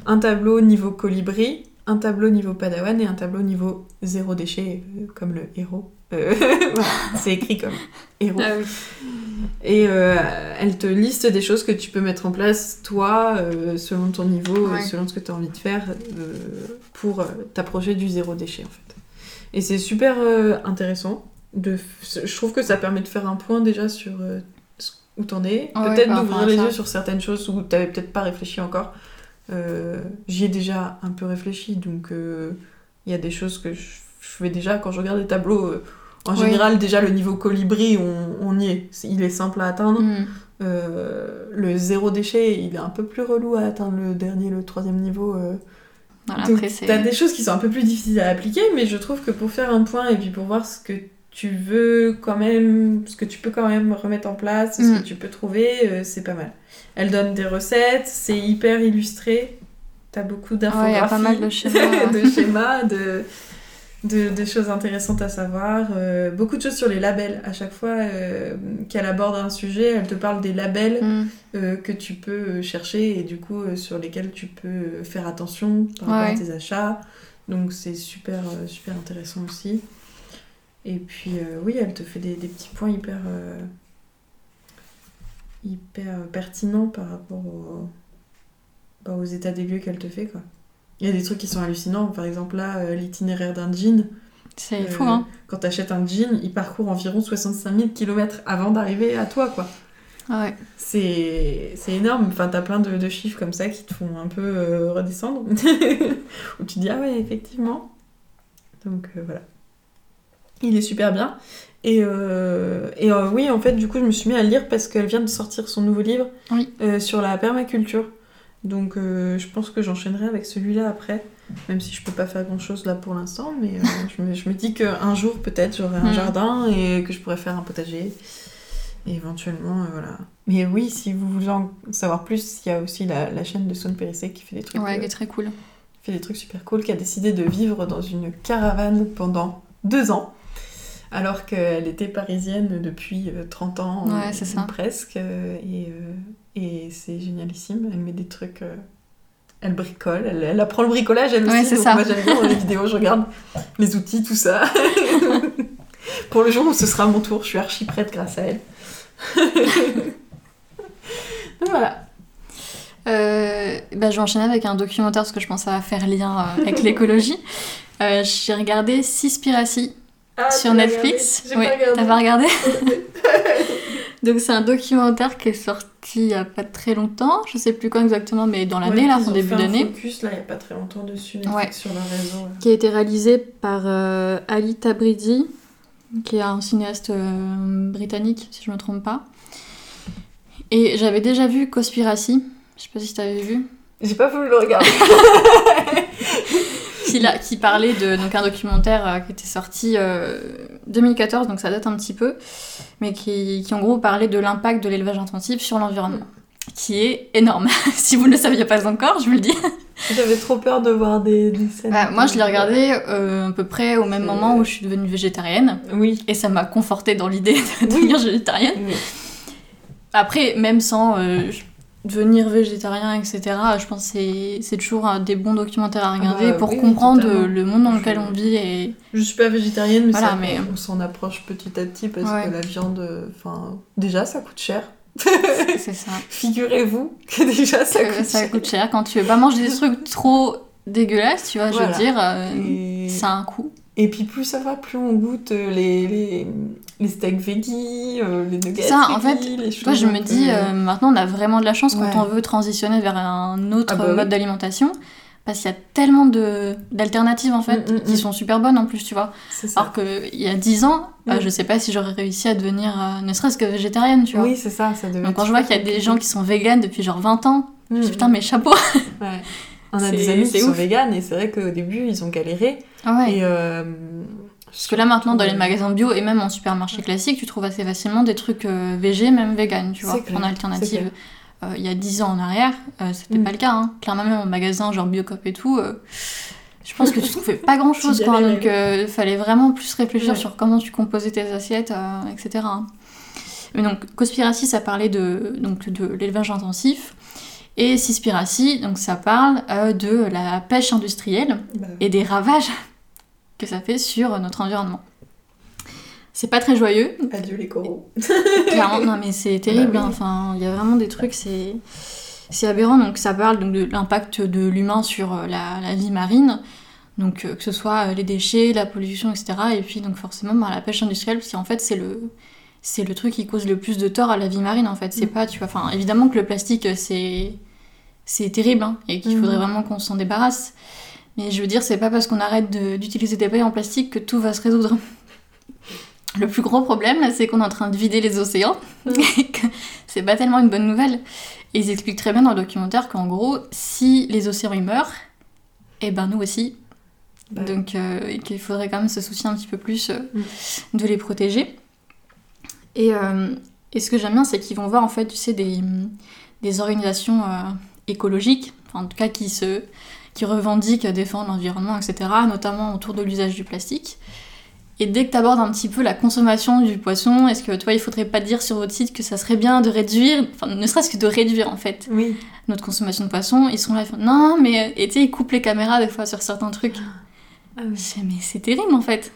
un tableau niveau colibri, un tableau niveau padawan et un tableau niveau zéro déchet, euh, comme le héros. Euh, c'est écrit comme héros. Ah oui. Et elle te liste des choses que tu peux mettre en place, toi, selon ton niveau, Ouais. selon ce que tu as envie de faire, pour t'approcher du zéro déchet, en fait. Et c'est super intéressant. De... Je trouve que ça permet de faire un point déjà sur où t'en es. Ouais, peut-être rapport d'ouvrir les yeux sur certaines choses où t'avais peut-être pas réfléchi encore. Euh, J'y ai déjà un peu réfléchi, donc euh, il y a des choses que je, fais déjà quand je regarde les tableaux. euh, en Ouais. général, déjà le niveau colibri, on, on y est. Il est simple à atteindre. Mm. Euh, le zéro déchet, il est un peu plus relou à atteindre le dernier, le troisième niveau. euh. Voilà, t'as des choses qui sont un peu plus difficiles à appliquer, mais je trouve que pour faire un point et puis pour voir ce que tu veux quand même, ce que tu peux quand même remettre en place, ce Mm. que tu peux trouver, euh, c'est pas mal. Elle donne des recettes, c'est hyper illustré. T'as beaucoup d'infographies, Ouais, y a pas mal de schémas. de, schémas, de, de, de choses intéressantes à savoir. Euh, beaucoup de choses sur les labels. À chaque fois euh, qu'elle aborde un sujet, elle te parle des labels Mm. que tu peux chercher et du coup sur lesquels tu peux faire attention par rapport Ouais. à tes achats. Donc c'est super, super intéressant aussi. Et puis euh, oui, elle te fait des, des petits points hyper, euh, hyper pertinents par rapport au- bah, aux états des lieux qu'elle te fait. Quoi. Il y a des trucs qui sont hallucinants. Par exemple là, euh, l'itinéraire d'un jean. C'est fou, hein. Quand t'achètes un jean, il parcourt environ 65 000 km avant d'arriver à toi, quoi. Ah ouais. C'est c'est énorme. Enfin, t'as plein de, de chiffres comme ça qui te font un peu redescendre. Où tu te dis, ah ouais, effectivement. Donc voilà. Il est super bien. Et, euh, et euh, oui, en fait, du coup, je me suis mis à le lire parce qu'elle vient de sortir son nouveau livre Oui. euh, sur la permaculture. Donc je pense que j'enchaînerai avec celui-là après. Même si je peux pas faire grand-chose là pour l'instant. Mais je, me, je me dis qu'un jour, peut-être, j'aurai un Mm. jardin et que je pourrais faire un potager. Et éventuellement, voilà. Mais oui, si vous voulez en savoir plus, il y a aussi la, la chaîne de Saune Périssé qui fait des trucs, Ouais, qui est très cool. fait des trucs super cool, qui a décidé de vivre dans une caravane pendant deux ans, alors qu'elle était parisienne depuis euh, 30 ans, Ouais, euh, c'est ça. presque. euh, Et, euh, et c'est génialissime. Elle met des trucs. elle bricole, elle, elle apprend le bricolage elle aussi. Ouais, c'est donc ça. Moi j'aime bien les vidéos, je regarde les outils, tout ça. Pour le jour où ce sera mon tour, je suis archi prête grâce à elle. Voilà. Euh, bah, je vais enchaîner avec un documentaire parce que je pense que ça va faire lien euh, avec l'écologie. Euh, J'ai regardé Seaspiracy Ah, sur Netflix. Oui, t'as pas regardé Donc c'est un documentaire qui est sorti il y a pas très longtemps, je sais plus quand exactement, mais dans l'année, là, en début d'année, focus là, il y a pas très longtemps dessus, Netflix, Ouais. sur réseau. là. qui a été réalisé par euh, Ali Tabridi, qui est un cinéaste euh, britannique, si je me trompe pas. Et j'avais déjà vu Conspiracy, je sais pas si t'avais vu. J'ai pas voulu le regarder. qui, l'a- qui parlait de donc un documentaire euh, qui était sorti euh, 2014, donc ça date un petit peu, mais qui, qui en gros parlait de l'impact de l'élevage intensif sur l'environnement, qui est énorme. si vous ne le saviez pas encore, je vous le dis. J'avais trop peur de voir des, des scènes. Bah, moi, je l'ai regardé euh, à peu près au même moment où je suis devenue végétarienne, Oui. et ça m'a confortée dans l'idée de Oui. devenir végétarienne. Oui. Après, même sans euh, devenir végétarien, etc., je pense que c'est- toujours des bons documentaires à regarder bah, pour oui, comprendre totalement. le monde dans lequel on vit et Je suis pas végétarienne, mais, Voilà, ça, mais- on s'en approche petit à petit parce Ouais. que la viande, euh, enfin, déjà ça coûte cher. c'est ça. Figurez-vous que déjà ça Euh, coûte ça cher. coûte cher. Quand tu veux pas manger des trucs trop dégueulasses, tu vois, je veux dire, euh, Et... ça a un coût. Et puis plus ça va, plus on goûte euh, les, les, les steaks veggie, euh, les nuggets Ça, en veggie, les Toi, je me dis, euh, maintenant, on a vraiment de la chance Ouais. quand on veut transitionner vers un autre Ah bah oui. mode d'alimentation. Parce qu'il y a tellement de- d'alternatives, en fait, Mm, mm, qui mm. sont super bonnes en plus, tu vois. Alors qu'il y a 10 ans, Mm. je sais pas si j'aurais réussi à devenir euh, ne serait-ce que végétarienne, tu vois. Oui, c'est ça, ça devait Donc quand je vois qu'il y a des gens qui sont véganes depuis genre 20 ans, je me dis, putain, mais chapeau Ouais. On a des amis c'est qui sont ouf. véganes et c'est vrai qu'au début ils ont galéré. Ah ouais. Et euh, Parce que là maintenant dans les magasins bio et même en supermarché classique, tu trouves assez facilement des trucs euh, végé, même vegan, tu vois, en alternative. Euh, il y a 10 ans en arrière, euh, c'était Mm. pas le cas. Hein. Clairement même en magasin genre Biocop et tout, je pense que tu trouvais pas grand chose quoi. Donc euh, fallait vraiment plus réfléchir Ouais. sur comment tu composais tes assiettes, etc. hein. Mais donc Conspiracy ça parlait de, donc, de l'élevage intensif. Et Seaspiracy, donc ça parle euh, de la pêche industrielle bah, et des ravages que ça fait sur notre environnement. C'est pas très joyeux, adieu les coraux. clairement. Non, mais c'est terrible. Bah oui. hein. Enfin, il y a vraiment des trucs, c'est c'est aberrant. Donc, ça parle donc, de l'impact de l'humain sur euh, la, la vie marine. Donc, euh, que ce soit les déchets, la pollution, etc. Et puis, donc, forcément, bah, la pêche industrielle, parce qu'en fait, c'est le c'est le truc qui cause le plus de tort à la vie marine en fait c'est Mm. pas tu vois enfin évidemment que le plastique c'est c'est terrible hein, et qu'il faudrait vraiment qu'on s'en débarrasse. Mais je veux dire c'est pas parce qu'on arrête de- d'utiliser des pailles en plastique que tout va se résoudre. Le plus gros problème là c'est qu'on est en train de vider les océans. Mm. que c'est pas tellement une bonne nouvelle. Et ils expliquent très bien dans le documentaire qu'en gros si les océans meurent et ben nous aussi. Donc euh, qu'il faudrait quand même se soucier un petit peu plus euh, Mm. de les protéger. Et, euh, et ce que j'aime bien, c'est qu'ils vont voir en fait, tu sais, des, des organisations euh, écologiques, en tout cas qui se qui revendiquent défendre l'environnement, etc., notamment autour de l'usage du plastique. Et dès que tu abordes un petit peu la consommation du poisson, est-ce que toi, il faudrait pas dire sur votre site que ça serait bien de réduire, enfin, ne serait-ce que de réduire en fait Oui. notre consommation de poisson? Ils sont là, ils font non, mais et tu sais, ils coupent les caméras des fois sur certains trucs. Ah oui. Je fais, mais c'est terrible en fait.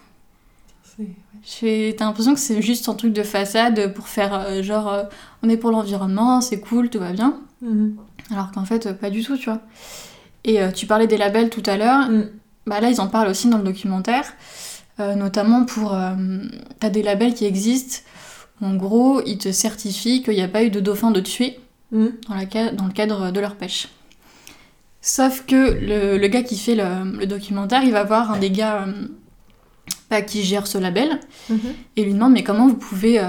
T'as l'impression que c'est juste un truc de façade pour faire euh, genre euh, on est pour l'environnement, c'est cool, tout va bien. Mhm. Alors qu'en fait, euh, pas du tout, tu vois. Et euh, tu parlais des labels tout à l'heure. Mm. Bah là, ils en parlent aussi dans le documentaire. Euh, notamment pour. euh, T'as des labels qui existent. En gros, ils te certifient qu'il n'y a pas eu de dauphin de tuer Mm. dans, la ca- dans le cadre de leur pêche. Sauf que le, le gars qui fait le, le documentaire, il va voir un des gars bah, qui gère ce label Mhm. et lui demande mais comment vous pouvez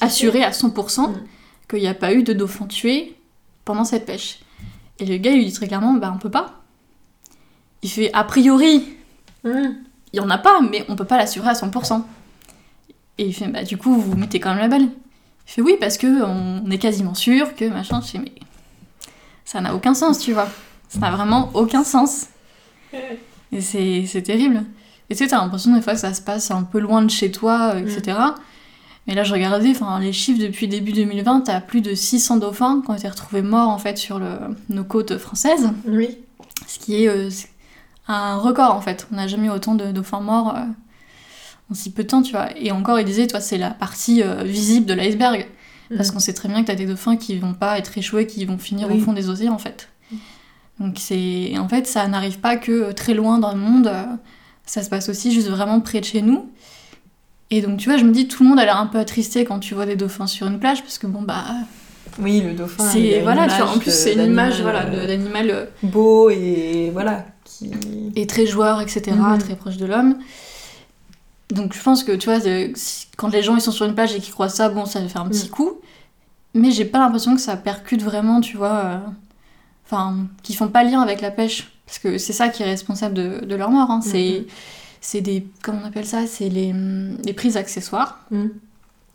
assurer à 100% Mm. qu'il n'y a pas eu de dauphin tué pendant cette pêche Et le gars il lui dit très clairement bah on peut pas. Il fait a priori Mm. il y en a pas mais on peut pas l'assurer à 100%. Et il fait bah du coup vous mettez quand même la balle. Il fait oui parce que on est quasiment sûr que machin. Je fais mais ça n'a aucun sens tu vois. Ça n'a vraiment aucun sens. Et c'est terrible. Et tu sais, t'as l'impression des fois que ça se passe un peu loin de chez toi, etc. Mais là, je regardais enfin, les chiffres depuis début 2020, t'as plus de 600 dauphins qui ont été retrouvés morts en fait sur le- nos côtes françaises, Oui. ce qui est euh, un record en fait. On n'a jamais eu autant de dauphins morts euh, en si peu de temps, tu vois. Et encore, il disait, toi, c'est la partie euh, visible de l'iceberg. Parce Mm. qu'on sait très bien que t'as des dauphins qui vont pas être échoués, qui vont finir au fond des océans en fait. Donc c'est en fait ça n'arrive pas que très loin dans le monde, ça se passe aussi juste vraiment près de chez nous. Et donc tu vois, je me dis tout le monde a l'air un peu attristé quand tu vois des dauphins sur une plage parce que bon bah Oui, le dauphin. c'est voilà, tu vois, en plus c'est une image voilà euh, d'animal euh, beau et voilà. Qui... et très joueur etc Mhm. très proche de l'homme. Donc je pense que tu vois quand les gens ils sont sur une plage et qu'ils croient ça bon ça faire un petit Mm. coup, mais j'ai pas l'impression que ça percute vraiment tu vois, euh, enfin qu'ils font pas lien avec la pêche parce que c'est ça qui est responsable de, de leur mort. hein. C'est Mhm. C'est des comment on appelle ça c'est les, hum, les prises accessoires. Mm.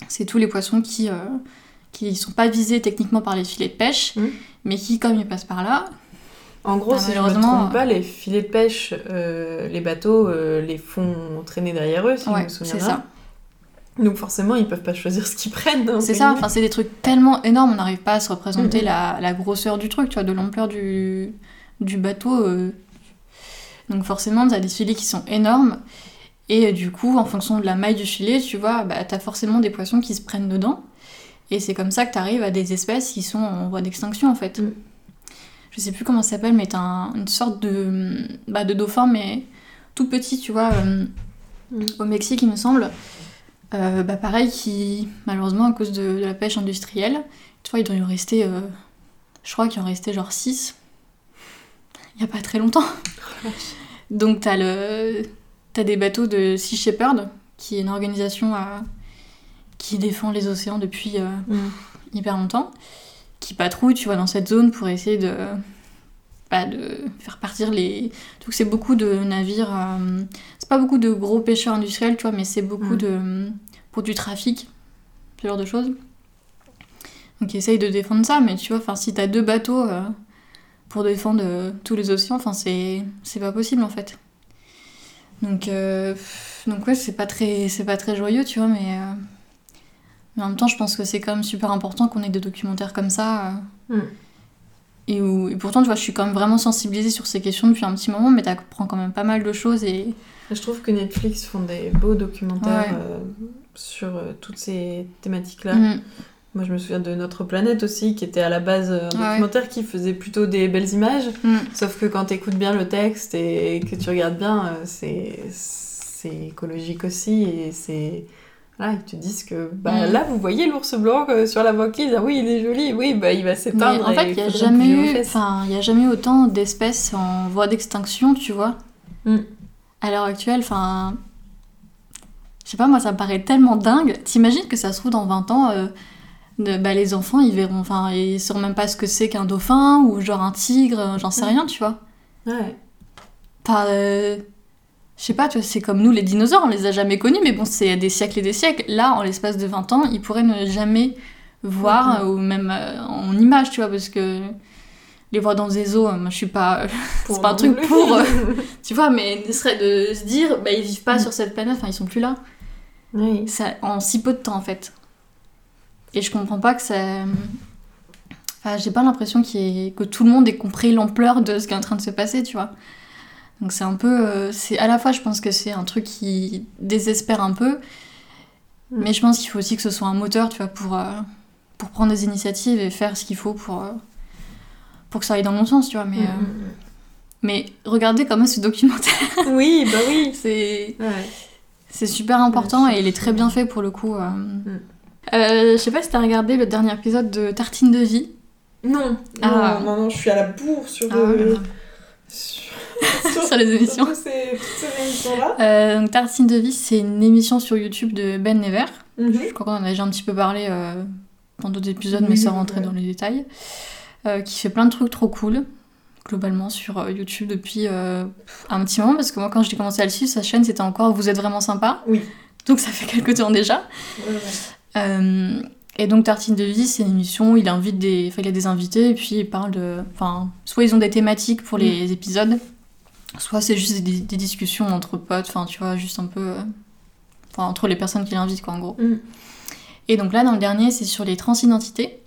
C'est tous les poissons qui euh, qui sont pas visés techniquement par les filets de pêche, Mm. mais qui comme ils passent par là, En gros, Ah, si je me malheureusement, trompe pas, les filets de pêche, euh, les bateaux euh, les font traîner derrière eux, si je ouais me souviens bien. ça. Donc forcément, ils peuvent pas choisir ce qu'ils prennent. hein, C'est ça, enfin c'est des trucs tellement énormes, on n'arrive pas à se représenter la, la grosseur du truc, tu vois, de l'ampleur du, du bateau. Donc forcément, t'as des filets qui sont énormes, et euh, du coup, en fonction de la maille du filet, tu vois, bah, t'as forcément des poissons qui se prennent dedans, et c'est comme ça que t'arrives à des espèces qui sont en voie d'extinction en fait. Mhm. Je sais plus comment ça s'appelle, mais un- une sorte de, bah, de dauphin, mais tout petit, tu vois, euh, Mhm. au Mexique, il me semble. Euh, bah pareil, qui, malheureusement, à cause de, de la pêche industrielle, tu vois, il doit y en rester, euh, je crois qu'il en restait genre 6. Il n'y a pas très longtemps. Donc t'as le... T'as des bateaux de Sea Shepherd, qui est une organisation à- qui défend les océans depuis euh, Mm. hyper longtemps, qui patrouille, tu vois, dans cette zone pour essayer de, bah, de faire partir les... Donc c'est beaucoup de navires... euh, C'est pas beaucoup de gros pêcheurs industriels, tu vois, mais c'est beaucoup Mm. de... pour du trafic, ce genre de choses. Donc ils essayent de défendre ça, mais tu vois, enfin, si t'as deux bateaux euh, pour défendre euh, tous les océans, enfin, c'est pas possible, en fait. Donc, euh, donc ouais, c'est pas, très... pas très joyeux, tu vois, mais... euh, mais en même temps, je pense que c'est quand même super important qu'on ait des documentaires comme ça. euh, Mm. et, où, et pourtant, tu vois, je suis quand même vraiment sensibilisée sur ces questions depuis un petit moment, mais t'apprends quand même pas mal de choses. Et Je trouve que Netflix font des beaux documentaires Ouais. sur toutes ces thématiques-là. Mm. Moi, je me souviens de Notre Planète aussi, qui était à la base un Ouais. documentaire qui faisait plutôt des belles images. Mm. Sauf que quand tu écoutes bien le texte et que tu regardes bien, euh, c'est écologique aussi et c'est voilà, ils te disent que bah Mm. là vous voyez l'ours blanc euh, sur la banquise, ah oui il est joli, oui bah il va s'éteindre. en fait, il n'y a jamais eu, y a jamais eu autant d'espèces en voie d'extinction, tu vois. Mm. À l'heure actuelle, enfin, je sais pas, moi, ça me paraît tellement dingue. T'imagines que ça se trouve dans 20 ans, euh, de- bah, les enfants, ils verront, enfin, ils sauront même pas ce que c'est qu'un dauphin ou genre un tigre, euh, j'en sais rien, tu vois. Ouais. Enfin, euh, je sais pas, tu vois, c'est comme nous, les dinosaures, on les a jamais connus, mais bon, c'est des siècles et des siècles. Là, en l'espace de 20 ans, ils pourraient ne jamais voir, euh, ou même euh, en image, tu vois, parce que les voir dans des eaux, moi, je suis pas... Pour pas un truc pour, euh, tu vois, mais ne serait de se dire, bah, ils vivent pas Mm. sur cette planète, enfin, ils sont plus là. oui. Ça, en si peu de temps, en fait. Et je comprends pas que ça... Enfin, j'ai pas l'impression y ait- que tout le monde ait compris l'ampleur de ce qui est en train de se passer, tu vois. Donc c'est un peu... euh, c'est À la fois, je pense que c'est un truc qui désespère un peu, Mm. mais je pense qu'il faut aussi que ce soit un moteur, tu vois, pour, euh, pour prendre des initiatives et faire ce qu'il faut pour, euh, pour que ça aille dans le bon sens, tu vois. Mais, Mm, euh, mm, Mais regardez quand même ce documentaire. Oui, bah oui. C'est Ouais. c'est super important et il est très bien fait pour le coup. Euh, je sais pas si t'as regardé le dernier épisode de Tartine de vie. Non, Ah. non, non, non, je suis à la bourre sur, Ah, le- voilà. sur... Sur les émissions. Sur ces, émissions-là. Euh, donc Tartine de vie, c'est une émission sur YouTube de Ben Never. Mhm. Je crois qu'on en a déjà un petit peu parlé euh, dans d'autres épisodes, mais sans rentrer ouais. dans les détails. Euh, qui fait plein de trucs trop cool, globalement, sur YouTube depuis euh, un petit moment. Parce que moi, quand j'ai commencé à le suivre, sa chaîne, c'était encore Vous êtes vraiment sympa. Oui. Donc ça fait quelques temps déjà. Ouais, ouais. Euh, et donc Tartine de vie, c'est une émission où il invite des, enfin, il a des invités et puis il parle de, enfin, soit ils ont des thématiques pour les épisodes, soit c'est juste des, des discussions entre potes, enfin tu vois, juste un peu, euh, enfin entre les personnes qui l'invitent quoi en gros. Mm. Et donc là dans le dernier, c'est sur les transidentités.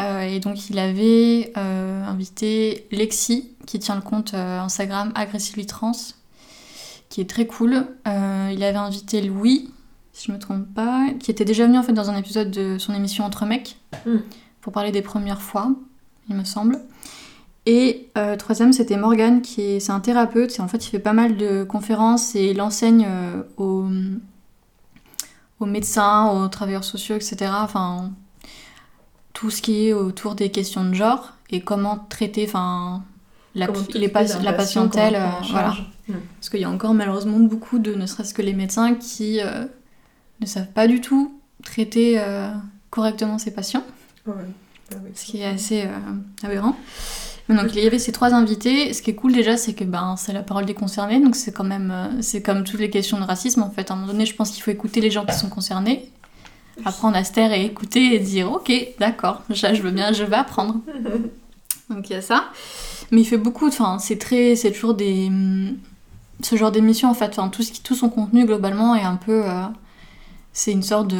Euh, et donc il avait euh, invité Lexi qui tient le compte euh, Instagram Aggressively Trans, qui est très cool. Il avait invité Louis si je me trompe pas, qui était déjà venu en fait dans un épisode de son émission Entre mecs Mm. pour parler des premières fois, il me semble. Et euh, troisième, c'était Morgan, qui est, c'est un thérapeute, et en fait il fait pas mal de conférences et il enseigne euh, aux, aux médecins, aux travailleurs sociaux, etc. Enfin, tout ce qui est autour des questions de genre et comment traiter, enfin, la, les pas- la patient, patientèle, euh, voilà. charge. Mm. Parce qu'il y a encore malheureusement beaucoup de, ne serait-ce que les médecins, qui ne savent pas du tout traiter euh, correctement ces patients, Ouais, oui. ce qui est assez euh, aberrant. Mais donc il y avait ces trois invités. Ce qui est cool déjà, c'est que ben, c'est la parole des concernés, donc c'est quand même, euh, c'est comme toutes les questions de racisme en fait. À un moment donné, je pense qu'il faut écouter les gens qui sont concernés, apprendre à se taire et écouter et dire ok, d'accord, je je veux bien, je vais apprendre. Donc il y a ça. Mais il fait beaucoup, enfin, c'est très, c'est toujours des, hum, ce genre d'émission en fait, enfin, tout, ce qui, tout son contenu globalement est un peu, euh, c'est une sorte de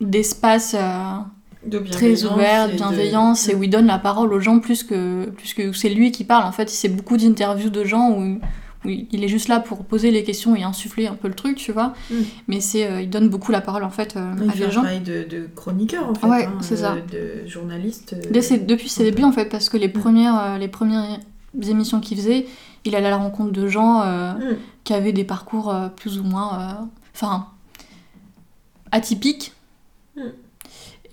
d'espace euh, De très ouvert, de- bienveillance, et où il donne la parole aux gens plus que, plus que c'est lui qui parle. En fait, c'est beaucoup d'interviews de gens où, où il est juste là pour poser les questions et insuffler un peu le truc, tu vois. Mm. Mais c'est, euh, il donne beaucoup la parole en fait euh, Il à fait des un gens. travail de, de chroniqueur en fait. Ouais, hein, c'est de- ça. De journaliste. Dès ses- depuis ses débuts en fait, parce que les premières, euh, les premières émissions qu'il faisait, il allait à la rencontre de gens Mm. qui avaient des parcours plus ou moins, enfin, atypiques. Mm.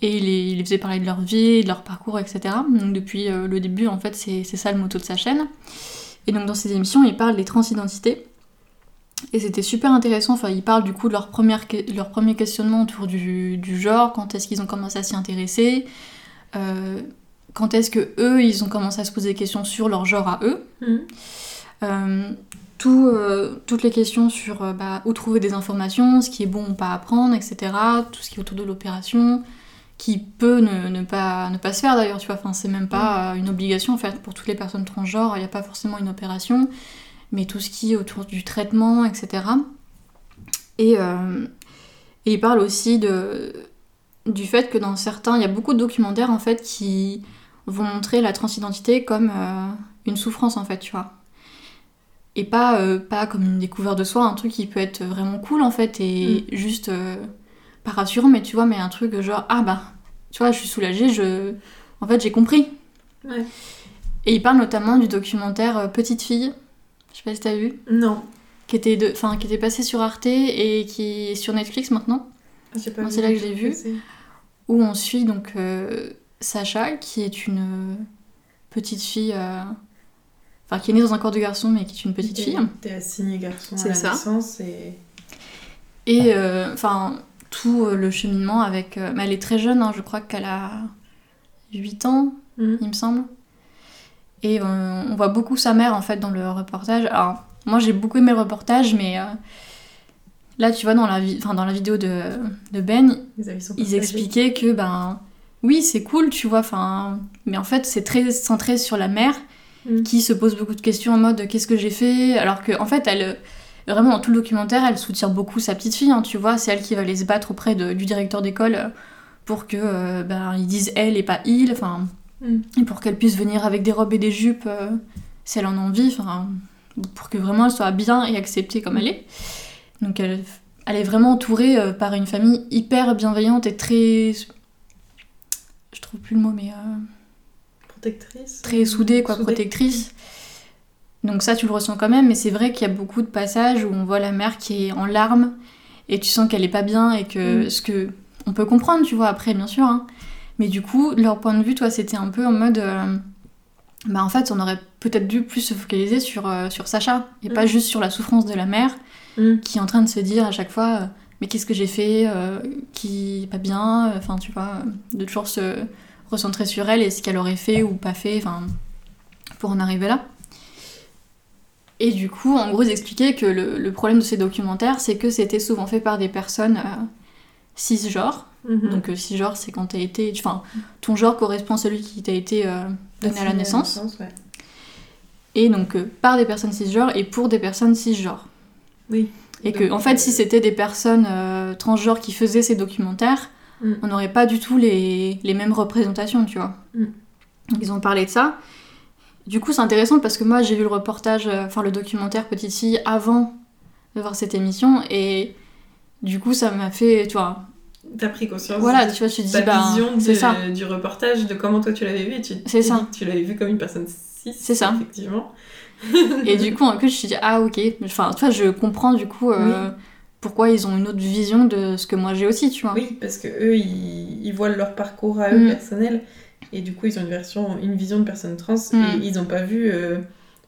Et il les, il les faisait parler de leur vie, de leur parcours, etc. Donc depuis euh, le début, en fait, c'est ça le motto de sa chaîne. Et donc dans ces émissions, il parle des transidentités. Et c'était super intéressant. Enfin, il parle du coup de leur, première, que- leur premier questionnement autour du, du genre, quand est-ce qu'ils ont commencé à s'y intéresser, euh, quand est-ce que eux, ils ont commencé à se poser des questions sur leur genre à eux? Mm. Euh, euh, toutes les questions sur euh, bah, où trouver des informations, ce qui est bon ou pas à apprendre, etc. Tout ce qui est autour de l'opération, qui peut ne, pas, se faire d'ailleurs, tu vois. Enfin, c'est même pas euh, une obligation en fait pour toutes les personnes transgenres, il n'y a pas forcément une opération, mais tout ce qui est autour du traitement, etc. Et, et il parle aussi du fait que dans certains, il y a beaucoup de documentaires en fait qui vont montrer la transidentité comme une souffrance en fait, tu vois et pas, euh, pas comme une découverte de soi, un truc qui peut être vraiment cool en fait et juste euh, pas rassurant, mais tu vois, mais un truc genre ah bah tu vois, je suis soulagée, je en fait j'ai compris. Ouais. Et il parle notamment du documentaire euh, Petite fille, je sais pas si t'as vu, Non. qui était, de, enfin, qui était passé sur Arte et qui est sur Netflix maintenant, vu c'est là que je l'ai vu. où on suit donc euh, Sacha qui est une petite fille, enfin qui est née dans un corps de garçon mais qui est une petite fille. T'es assigné garçon à la ça. naissance et. Et euh, enfin, tout euh, le cheminement avec. euh, mais elle est très jeune, hein, je crois qu'elle a 8 ans, Mm. il me semble. Et on voit beaucoup sa mère en fait dans le reportage. Alors, moi j'ai beaucoup aimé le reportage, mais euh, là tu vois, dans la, vi- dans la vidéo de, de Ben, ils partagés. expliquaient que ben. Oui, c'est cool, tu vois, enfin. Mais en fait, c'est très centré sur la mère Mm. qui se pose beaucoup de questions en mode qu'est-ce que j'ai fait? Alors que, en fait, elle. Vraiment, dans tout le documentaire, elle soutient beaucoup sa petite fille, hein, tu vois. C'est elle qui va aller se battre auprès de- du directeur d'école pour que euh, ben, ils disent elle et pas il, enfin. Mm. Et pour qu'elle puisse venir avec des robes et des jupes euh, si elle en a envie, enfin. Pour que vraiment elle soit bien et acceptée comme elle est. Donc elle, elle est vraiment entourée euh, par une famille hyper bienveillante et très. Je trouve plus le mot, mais. euh, Protectrice. très soudée, quoi, Soudée. protectrice. Donc ça, tu le ressens quand même, mais c'est vrai qu'il y a beaucoup de passages où on voit la mère qui est en larmes et tu sens qu'elle est pas bien et que Mm. ce que on peut comprendre, tu vois, après, bien sûr. hein. Mais du coup, leur point de vue, toi, c'était un peu en mode, euh, bah en fait, on aurait peut-être dû plus se focaliser sur euh, sur Sacha et pas Mm. juste sur la souffrance de la mère Mm. qui est en train de se dire à chaque fois, euh, mais qu'est-ce que j'ai fait, qui pas bien, enfin, tu vois, de toujours se recentrer sur elle et ce qu'elle aurait fait ou pas fait, pour en arriver là. Et du coup, en gros, ils expliquaient que le, le problème de ces documentaires, c'est que c'était souvent fait par des personnes euh, cisgenres. Mhm. Donc, euh, cisgenre, c'est quand t'as été. Enfin, ton genre correspond à celui qui t'a été euh, donné à la naissance. ouais. Et donc, euh, par des personnes cisgenres et pour des personnes cisgenres. Oui. Et que, en fait, euh, si c'était des personnes transgenres qui faisaient ces documentaires, Mm. on n'aurait pas du tout les, les mêmes représentations, tu vois. Mm. Donc, ils ont parlé de ça. Du coup, c'est intéressant parce que moi, j'ai vu le reportage, euh, enfin le documentaire Petite fille avant de voir cette émission et du coup, ça m'a fait, tu vois. T'as pris conscience Voilà, de tu vois, je te dis, ta bah, vision c'est de- ça. du reportage, de comment toi tu l'avais vu. et Tu C'est ça. Tu l'avais vu comme une personne cis. C'est ça. Effectivement. Et du coup, en plus, je me suis dit, ah ok. Enfin, tu vois, je comprends du coup euh, pourquoi ils ont une autre vision de ce que moi j'ai aussi, tu vois. Oui, parce que eux, ils, ils voient leur parcours à eux Mm. personnel. Et du coup, ils ont une version, une vision de personne trans. Mm. Et ils n'ont pas vu, euh,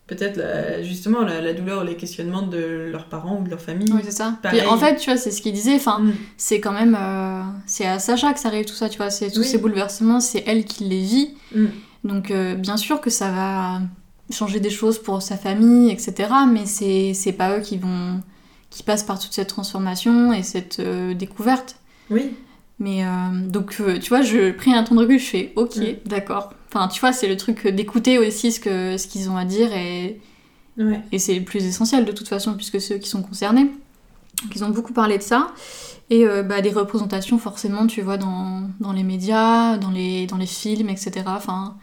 peut-être, la- justement, la, la douleur ou les questionnements de leurs parents ou de leur famille. Oui, c'est ça. Pareil. Puis, en fait, tu vois, c'est ce qu'il disait. Enfin, Mm. c'est quand même. euh, c'est à Sacha que ça arrive tout ça, tu vois. C'est tous Oui. ces bouleversements, c'est elle qui les vit. Mm. Donc, euh, bien sûr que ça va changer des choses pour sa famille, etc. Mais c'est c'est pas eux qui vont. Qui passent par toute cette transformation et cette euh, découverte. Oui. Mais euh, donc, euh, tu vois, je pris un temps de recul, je fais ok, Mm. d'accord. Enfin, tu vois, c'est le truc d'écouter aussi ce que ce qu'ils ont à dire et, Ouais. et c'est le plus essentiel de toute façon, puisque c'est eux qui sont concernés. Donc ils ont beaucoup parlé de ça. Et euh, bah, des représentations, forcément, tu vois, dans, dans les médias, dans les, dans les films, etc. Enfin,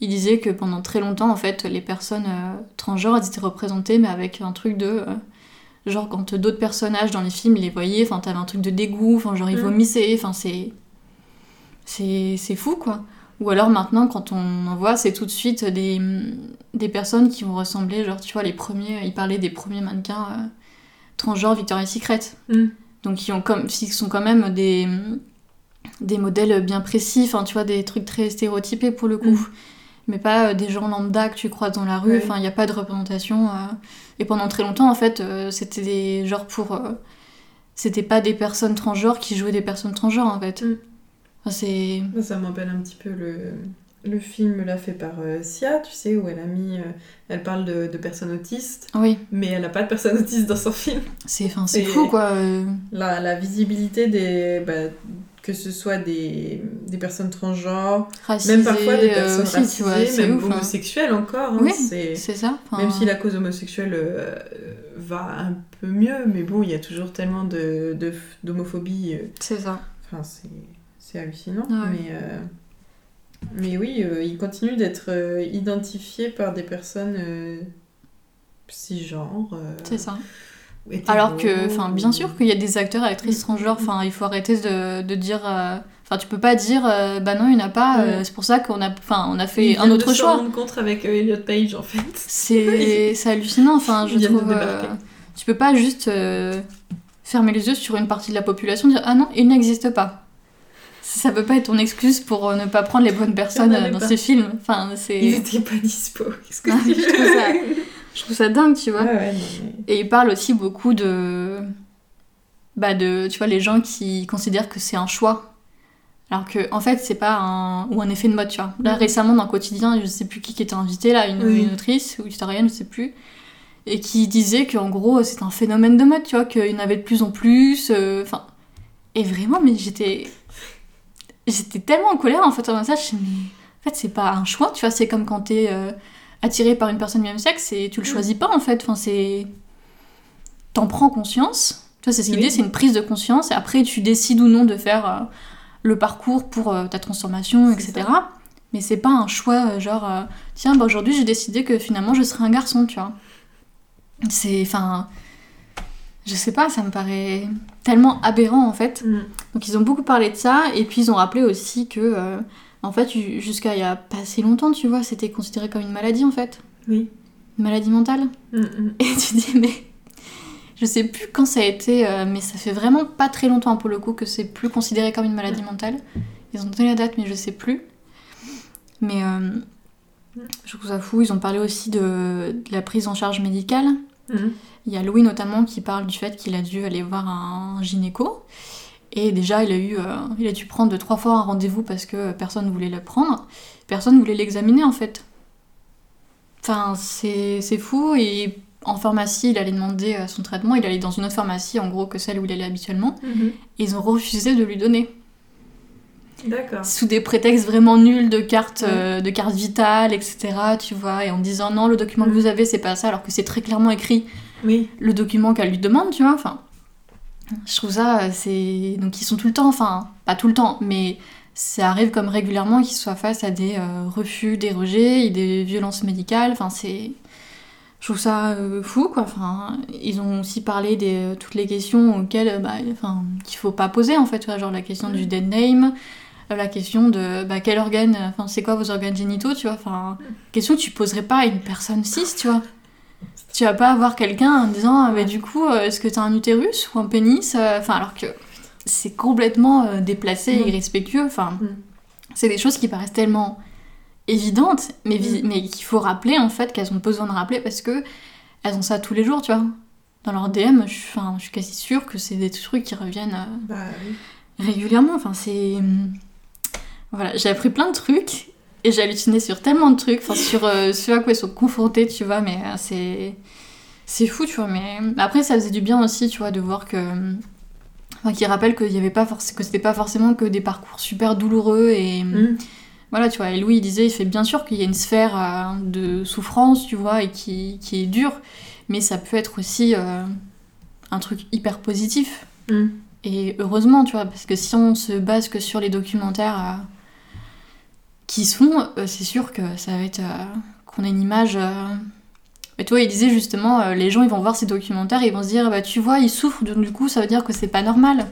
ils disaient que pendant très longtemps, en fait, les personnes euh, transgenres, elles étaient représentées, mais avec un truc de... euh, genre, quand d'autres personnages dans les films, ils les voyaient, enfin, t'avais un truc de dégoût, enfin, genre, ils Mm. vomissaient, enfin, c'est... C'est c'est fou, quoi. Ou alors maintenant, quand on en voit, c'est tout de suite des, des personnes qui vont ressembler, genre, tu vois, les premiers, ils parlaient des premiers mannequins euh, transgenres Victoria's Secret. Mm. Donc, qui ont comme, sont quand même des, des modèles bien précis, enfin, tu vois, des trucs très stéréotypés pour le coup. Mm. Mais pas euh, des gens lambda que tu croises dans la rue, enfin, il n'y a pas de représentation. euh. Et pendant très longtemps, en fait, euh, c'était des genres pour. C'était pas des personnes transgenres qui jouaient des personnes transgenres, en fait. Mm. Enfin, c'est. Ça me rappelle un petit peu le, le film là fait par euh, Sia, tu sais, où elle a mis. euh, elle parle de, de personnes autistes, Oui, mais elle n'a pas de personnes autistes dans son film. c'est fou, quoi. euh. La, la visibilité des. bah, que ce soit des, des personnes transgenres, Racisé, même parfois des euh, personnes aussi, racisées, vois, même ouf, hein. homosexuelles encore. hein, Oui, c'est... Ça. Même si la cause homosexuelle euh, euh, va un peu mieux, mais bon, il y a toujours tellement de, de- d'homophobie. euh, C'est ça. Enfin, c'est, c'est hallucinant. Ouais. Mais, euh, mais oui, euh, il continue d'être euh, identifié par des personnes euh, cisgenres. euh, C'est ça. Alors que, enfin, bien sûr qu'il y a des acteurs et actrices transgenres, enfin, il faut arrêter de, de dire. euh, Enfin, tu peux pas dire, euh, bah non, il n'y en a pas, euh, Ouais. c'est pour ça qu'on a, enfin, on a fait un de autre se choix. rendre compte avec euh, Elliot Page, en fait. C'est c'est hallucinant, enfin, je Ils de trouve. euh, tu peux pas juste euh, fermer les yeux sur une partie de la population, dire ah non, il n'existe pas. Ça peut pas être ton excuse pour euh, ne pas prendre les bonnes personnes euh, dans pas. ces films. Enfin, c'est. Il était pas dispo. Qu'est-ce que tu je trouve ça- dingue, tu vois. Ouais, ouais, non, mais- Et il parle aussi beaucoup de. Bah, de. Tu vois, les gens qui considèrent que c'est un choix. Alors que, en fait, c'est pas un. Ou un effet de mode, tu vois. Là, Mhm. récemment, dans le quotidien, je sais plus qui qui était invité, là, une, Oui. une autrice ou historienne, je sais plus. Et qui disait qu'en gros, c'est un phénomène de mode, tu vois, qu'il y en avait de plus en plus. euh, Enfin. et vraiment, mais j'étais. J'étais tellement en colère, en fait, en ça. Je me suis dit, mais. En fait, c'est pas un choix, tu vois. C'est comme quand t'es. euh, attiré par une personne du même sexe et tu le Mm. choisis pas en fait. Enfin, c'est. T'en prends conscience. Tu vois, c'est ce Oui. l'idée, c'est une prise de conscience et après tu décides ou non de faire euh, le parcours pour euh, ta transformation, etc. Mais c'est pas un choix euh, genre, tiens, bah, aujourd'hui j'ai décidé que finalement je serai un garçon, tu vois. C'est. Enfin. Je sais pas, ça me paraît tellement aberrant en fait. Mm. Donc ils ont beaucoup parlé de ça et puis ils ont rappelé aussi que en fait ju- jusqu'à il y a pas si longtemps tu vois c'était considéré comme une maladie en fait. Oui. maladie mentale Mm, mm. Et tu dis, mais je sais plus quand ça a été, euh, mais ça fait vraiment pas très longtemps pour le coup que c'est plus considéré comme une maladie mentale. Ils ont donné la date, mais je sais plus. Mais euh, je trouve ça fou. Ils ont parlé aussi de, de la prise en charge médicale. Mm. Il y a Louis notamment qui parle du fait qu'il a dû aller voir un gynéco. Et déjà, il a, eu, euh, il a dû prendre deux, trois fois un rendez-vous parce que personne voulait le prendre. Personne voulait l'examiner en fait. Enfin, c'est fou. Et en pharmacie, il allait demander euh, son traitement. Il allait dans une autre pharmacie, en gros, que celle où il allait habituellement. Mhm. Et ils ont refusé de lui donner. D'accord. Sous des prétextes vraiment nuls de carte, euh, de carte vitale, etc. Tu vois, et en disant non, le document que vous avez, c'est pas ça, alors que c'est très clairement écrit Oui. le document qu'elle lui demande, tu vois. Enfin, je trouve ça, euh, c'est. Donc, ils sont tout le temps, enfin, pas tout le temps, mais ça arrive comme régulièrement qu'ils soient face à des euh, refus, des rejets, et des violences médicales. Enfin, c'est. Je trouve ça euh, fou, quoi. Enfin, ils ont aussi parlé de toutes les questions auxquelles, bah, enfin, qu'il faut pas poser, en fait, tu vois, genre la question du dead name, la question de bah, quel organe, enfin, c'est quoi vos organes génitaux, tu vois. Enfin, question que tu poserais pas à une personne cis, tu vois. Tu vas pas avoir quelqu'un en disant, ah, bah, du coup, euh, est-ce que t'as un utérus ou un pénis euh, Enfin, alors que c'est complètement euh, déplacé et Mm. irrespectueux. Enfin, Mm. c'est des choses qui paraissent tellement évidentes, mais, Mm. mais qu'il faut rappeler en fait, qu'elles ont besoin de rappeler parce que elles ont ça tous les jours, tu vois. Dans leur DM, je, suis- je suis quasi sûre que c'est des trucs qui reviennent euh, Bah oui. régulièrement. Enfin, c'est. Voilà, j'ai appris plein de trucs et j'ai halluciné sur tellement de trucs, enfin, sur euh, ce à quoi ils sont confrontés, tu vois, mais euh, c'est. C'est fou, tu vois, mais après, ça faisait du bien aussi, tu vois, de voir que. Enfin, qu'ils rappellent qu'il y avait pas forc- que c'était pas forcément que des parcours super douloureux et. Mm. Voilà, tu vois, et Louis il disait, il fait bien sûr qu'il y a une sphère euh, de souffrance, tu vois, et qui, qui est dure, mais ça peut être aussi euh, un truc hyper positif. Mm. Et heureusement, tu vois, parce que si on se base que sur les documentaires qui se font, euh, c'est sûr que ça va être euh, qu'on ait une image. euh, Mais toi, il disait justement, euh, les gens ils vont voir ces documentaires et ils vont se dire, bah tu vois, ils souffrent, donc du coup ça veut dire que c'est pas normal.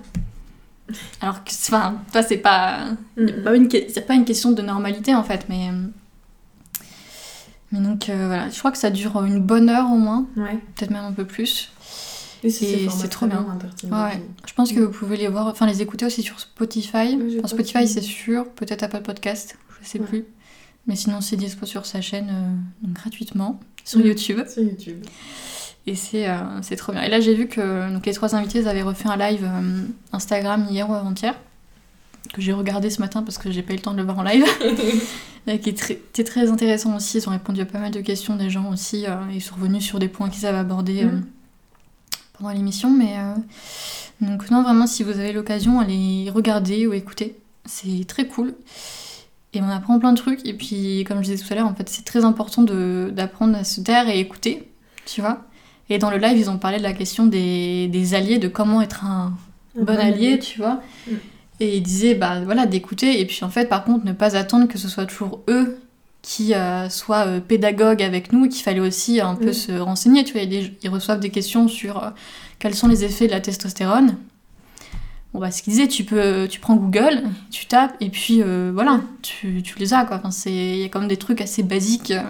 Alors que, enfin, toi c'est pas, Mm. c'est pas une, c'est pas une question de normalité en fait, mais. euh, Mais donc euh, voilà, je crois que ça dure une bonne heure au moins, Ouais. peut-être même un peu plus. Et c'est trop bien. longs, Entertainment Ouais. Je pense que vous pouvez les voir, enfin les écouter aussi sur Spotify. Enfin, Spotify c'est sûr, peut-être Apple Podcast, je sais Ouais. plus. Mais sinon c'est dispo sur sa chaîne euh, donc gratuitement sur. YouTube. Sur YouTube. Et c'est euh, c'est trop bien. Et là j'ai vu que donc, les trois invités avaient refait un live euh, Instagram hier ou avant-hier. Que j'ai regardé ce matin parce que j'ai pas eu le temps de le voir en live. Et qui était très intéressant aussi. Ils ont répondu à pas mal de questions des gens aussi. euh, ils sont revenus sur des points qu'ils avaient abordés Mm. pendant l'émission. Mais donc, non, vraiment, si vous avez l'occasion, allez regarder ou écouter. C'est très cool. Et on apprend plein de trucs. Et puis, comme je disais tout à l'heure, en fait, c'est très important d'apprendre à se taire et écouter. Tu vois Et dans le live, ils ont parlé de la question des, des alliés, de comment être un, Un bon allié, tu vois. Mm. Et il disait, bah voilà, d'écouter. Et puis en fait, par contre, ne pas attendre que ce soit toujours eux qui euh, soient euh, pédagogues avec nous, qu'il fallait aussi un peu Mm. se renseigner. Tu vois, ils reçoivent des questions sur euh, quels sont les effets de la testostérone. Bon, bah, ce qu'il disait, tu, peux, tu prends Google, tu tapes, et puis euh, voilà, tu, tu les as, quoi. Enfin, c'est- il y a quand même des trucs assez basiques euh,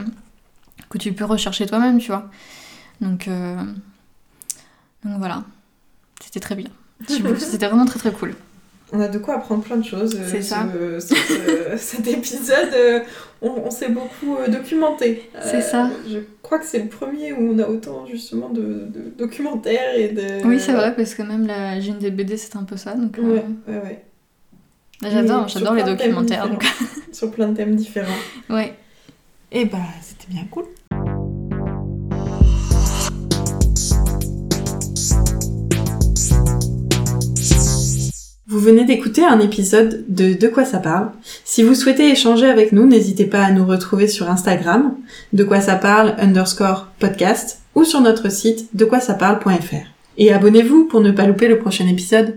que tu peux rechercher toi-même, tu vois. Donc, euh, donc voilà, c'était très bien. C'était vraiment très très cool. On a de quoi apprendre plein de choses. euh, C'est ça. ce- ce- ce- cet épisode, euh, on, on s'est beaucoup euh, documenté. C'est ça. Je crois que c'est le premier où on a autant justement de, de documentaires et de. Oui, c'est vrai, parce que même la une des BD, c'est un peu ça. Donc, euh, Ouais, ouais, ouais. J'adore, j'adore les plein de thèmes documentaires. Donc. Sur plein de thèmes différents. ouais. Et bah, c'était bien cool. Vous venez d'écouter un épisode de De quoi ça parle. Si vous souhaitez échanger avec nous, n'hésitez pas à nous retrouver sur Instagram, de quoi ça parle underscore podcast, ou sur notre site de quoi ça parle.fr. Et abonnez-vous pour ne pas louper le prochain épisode.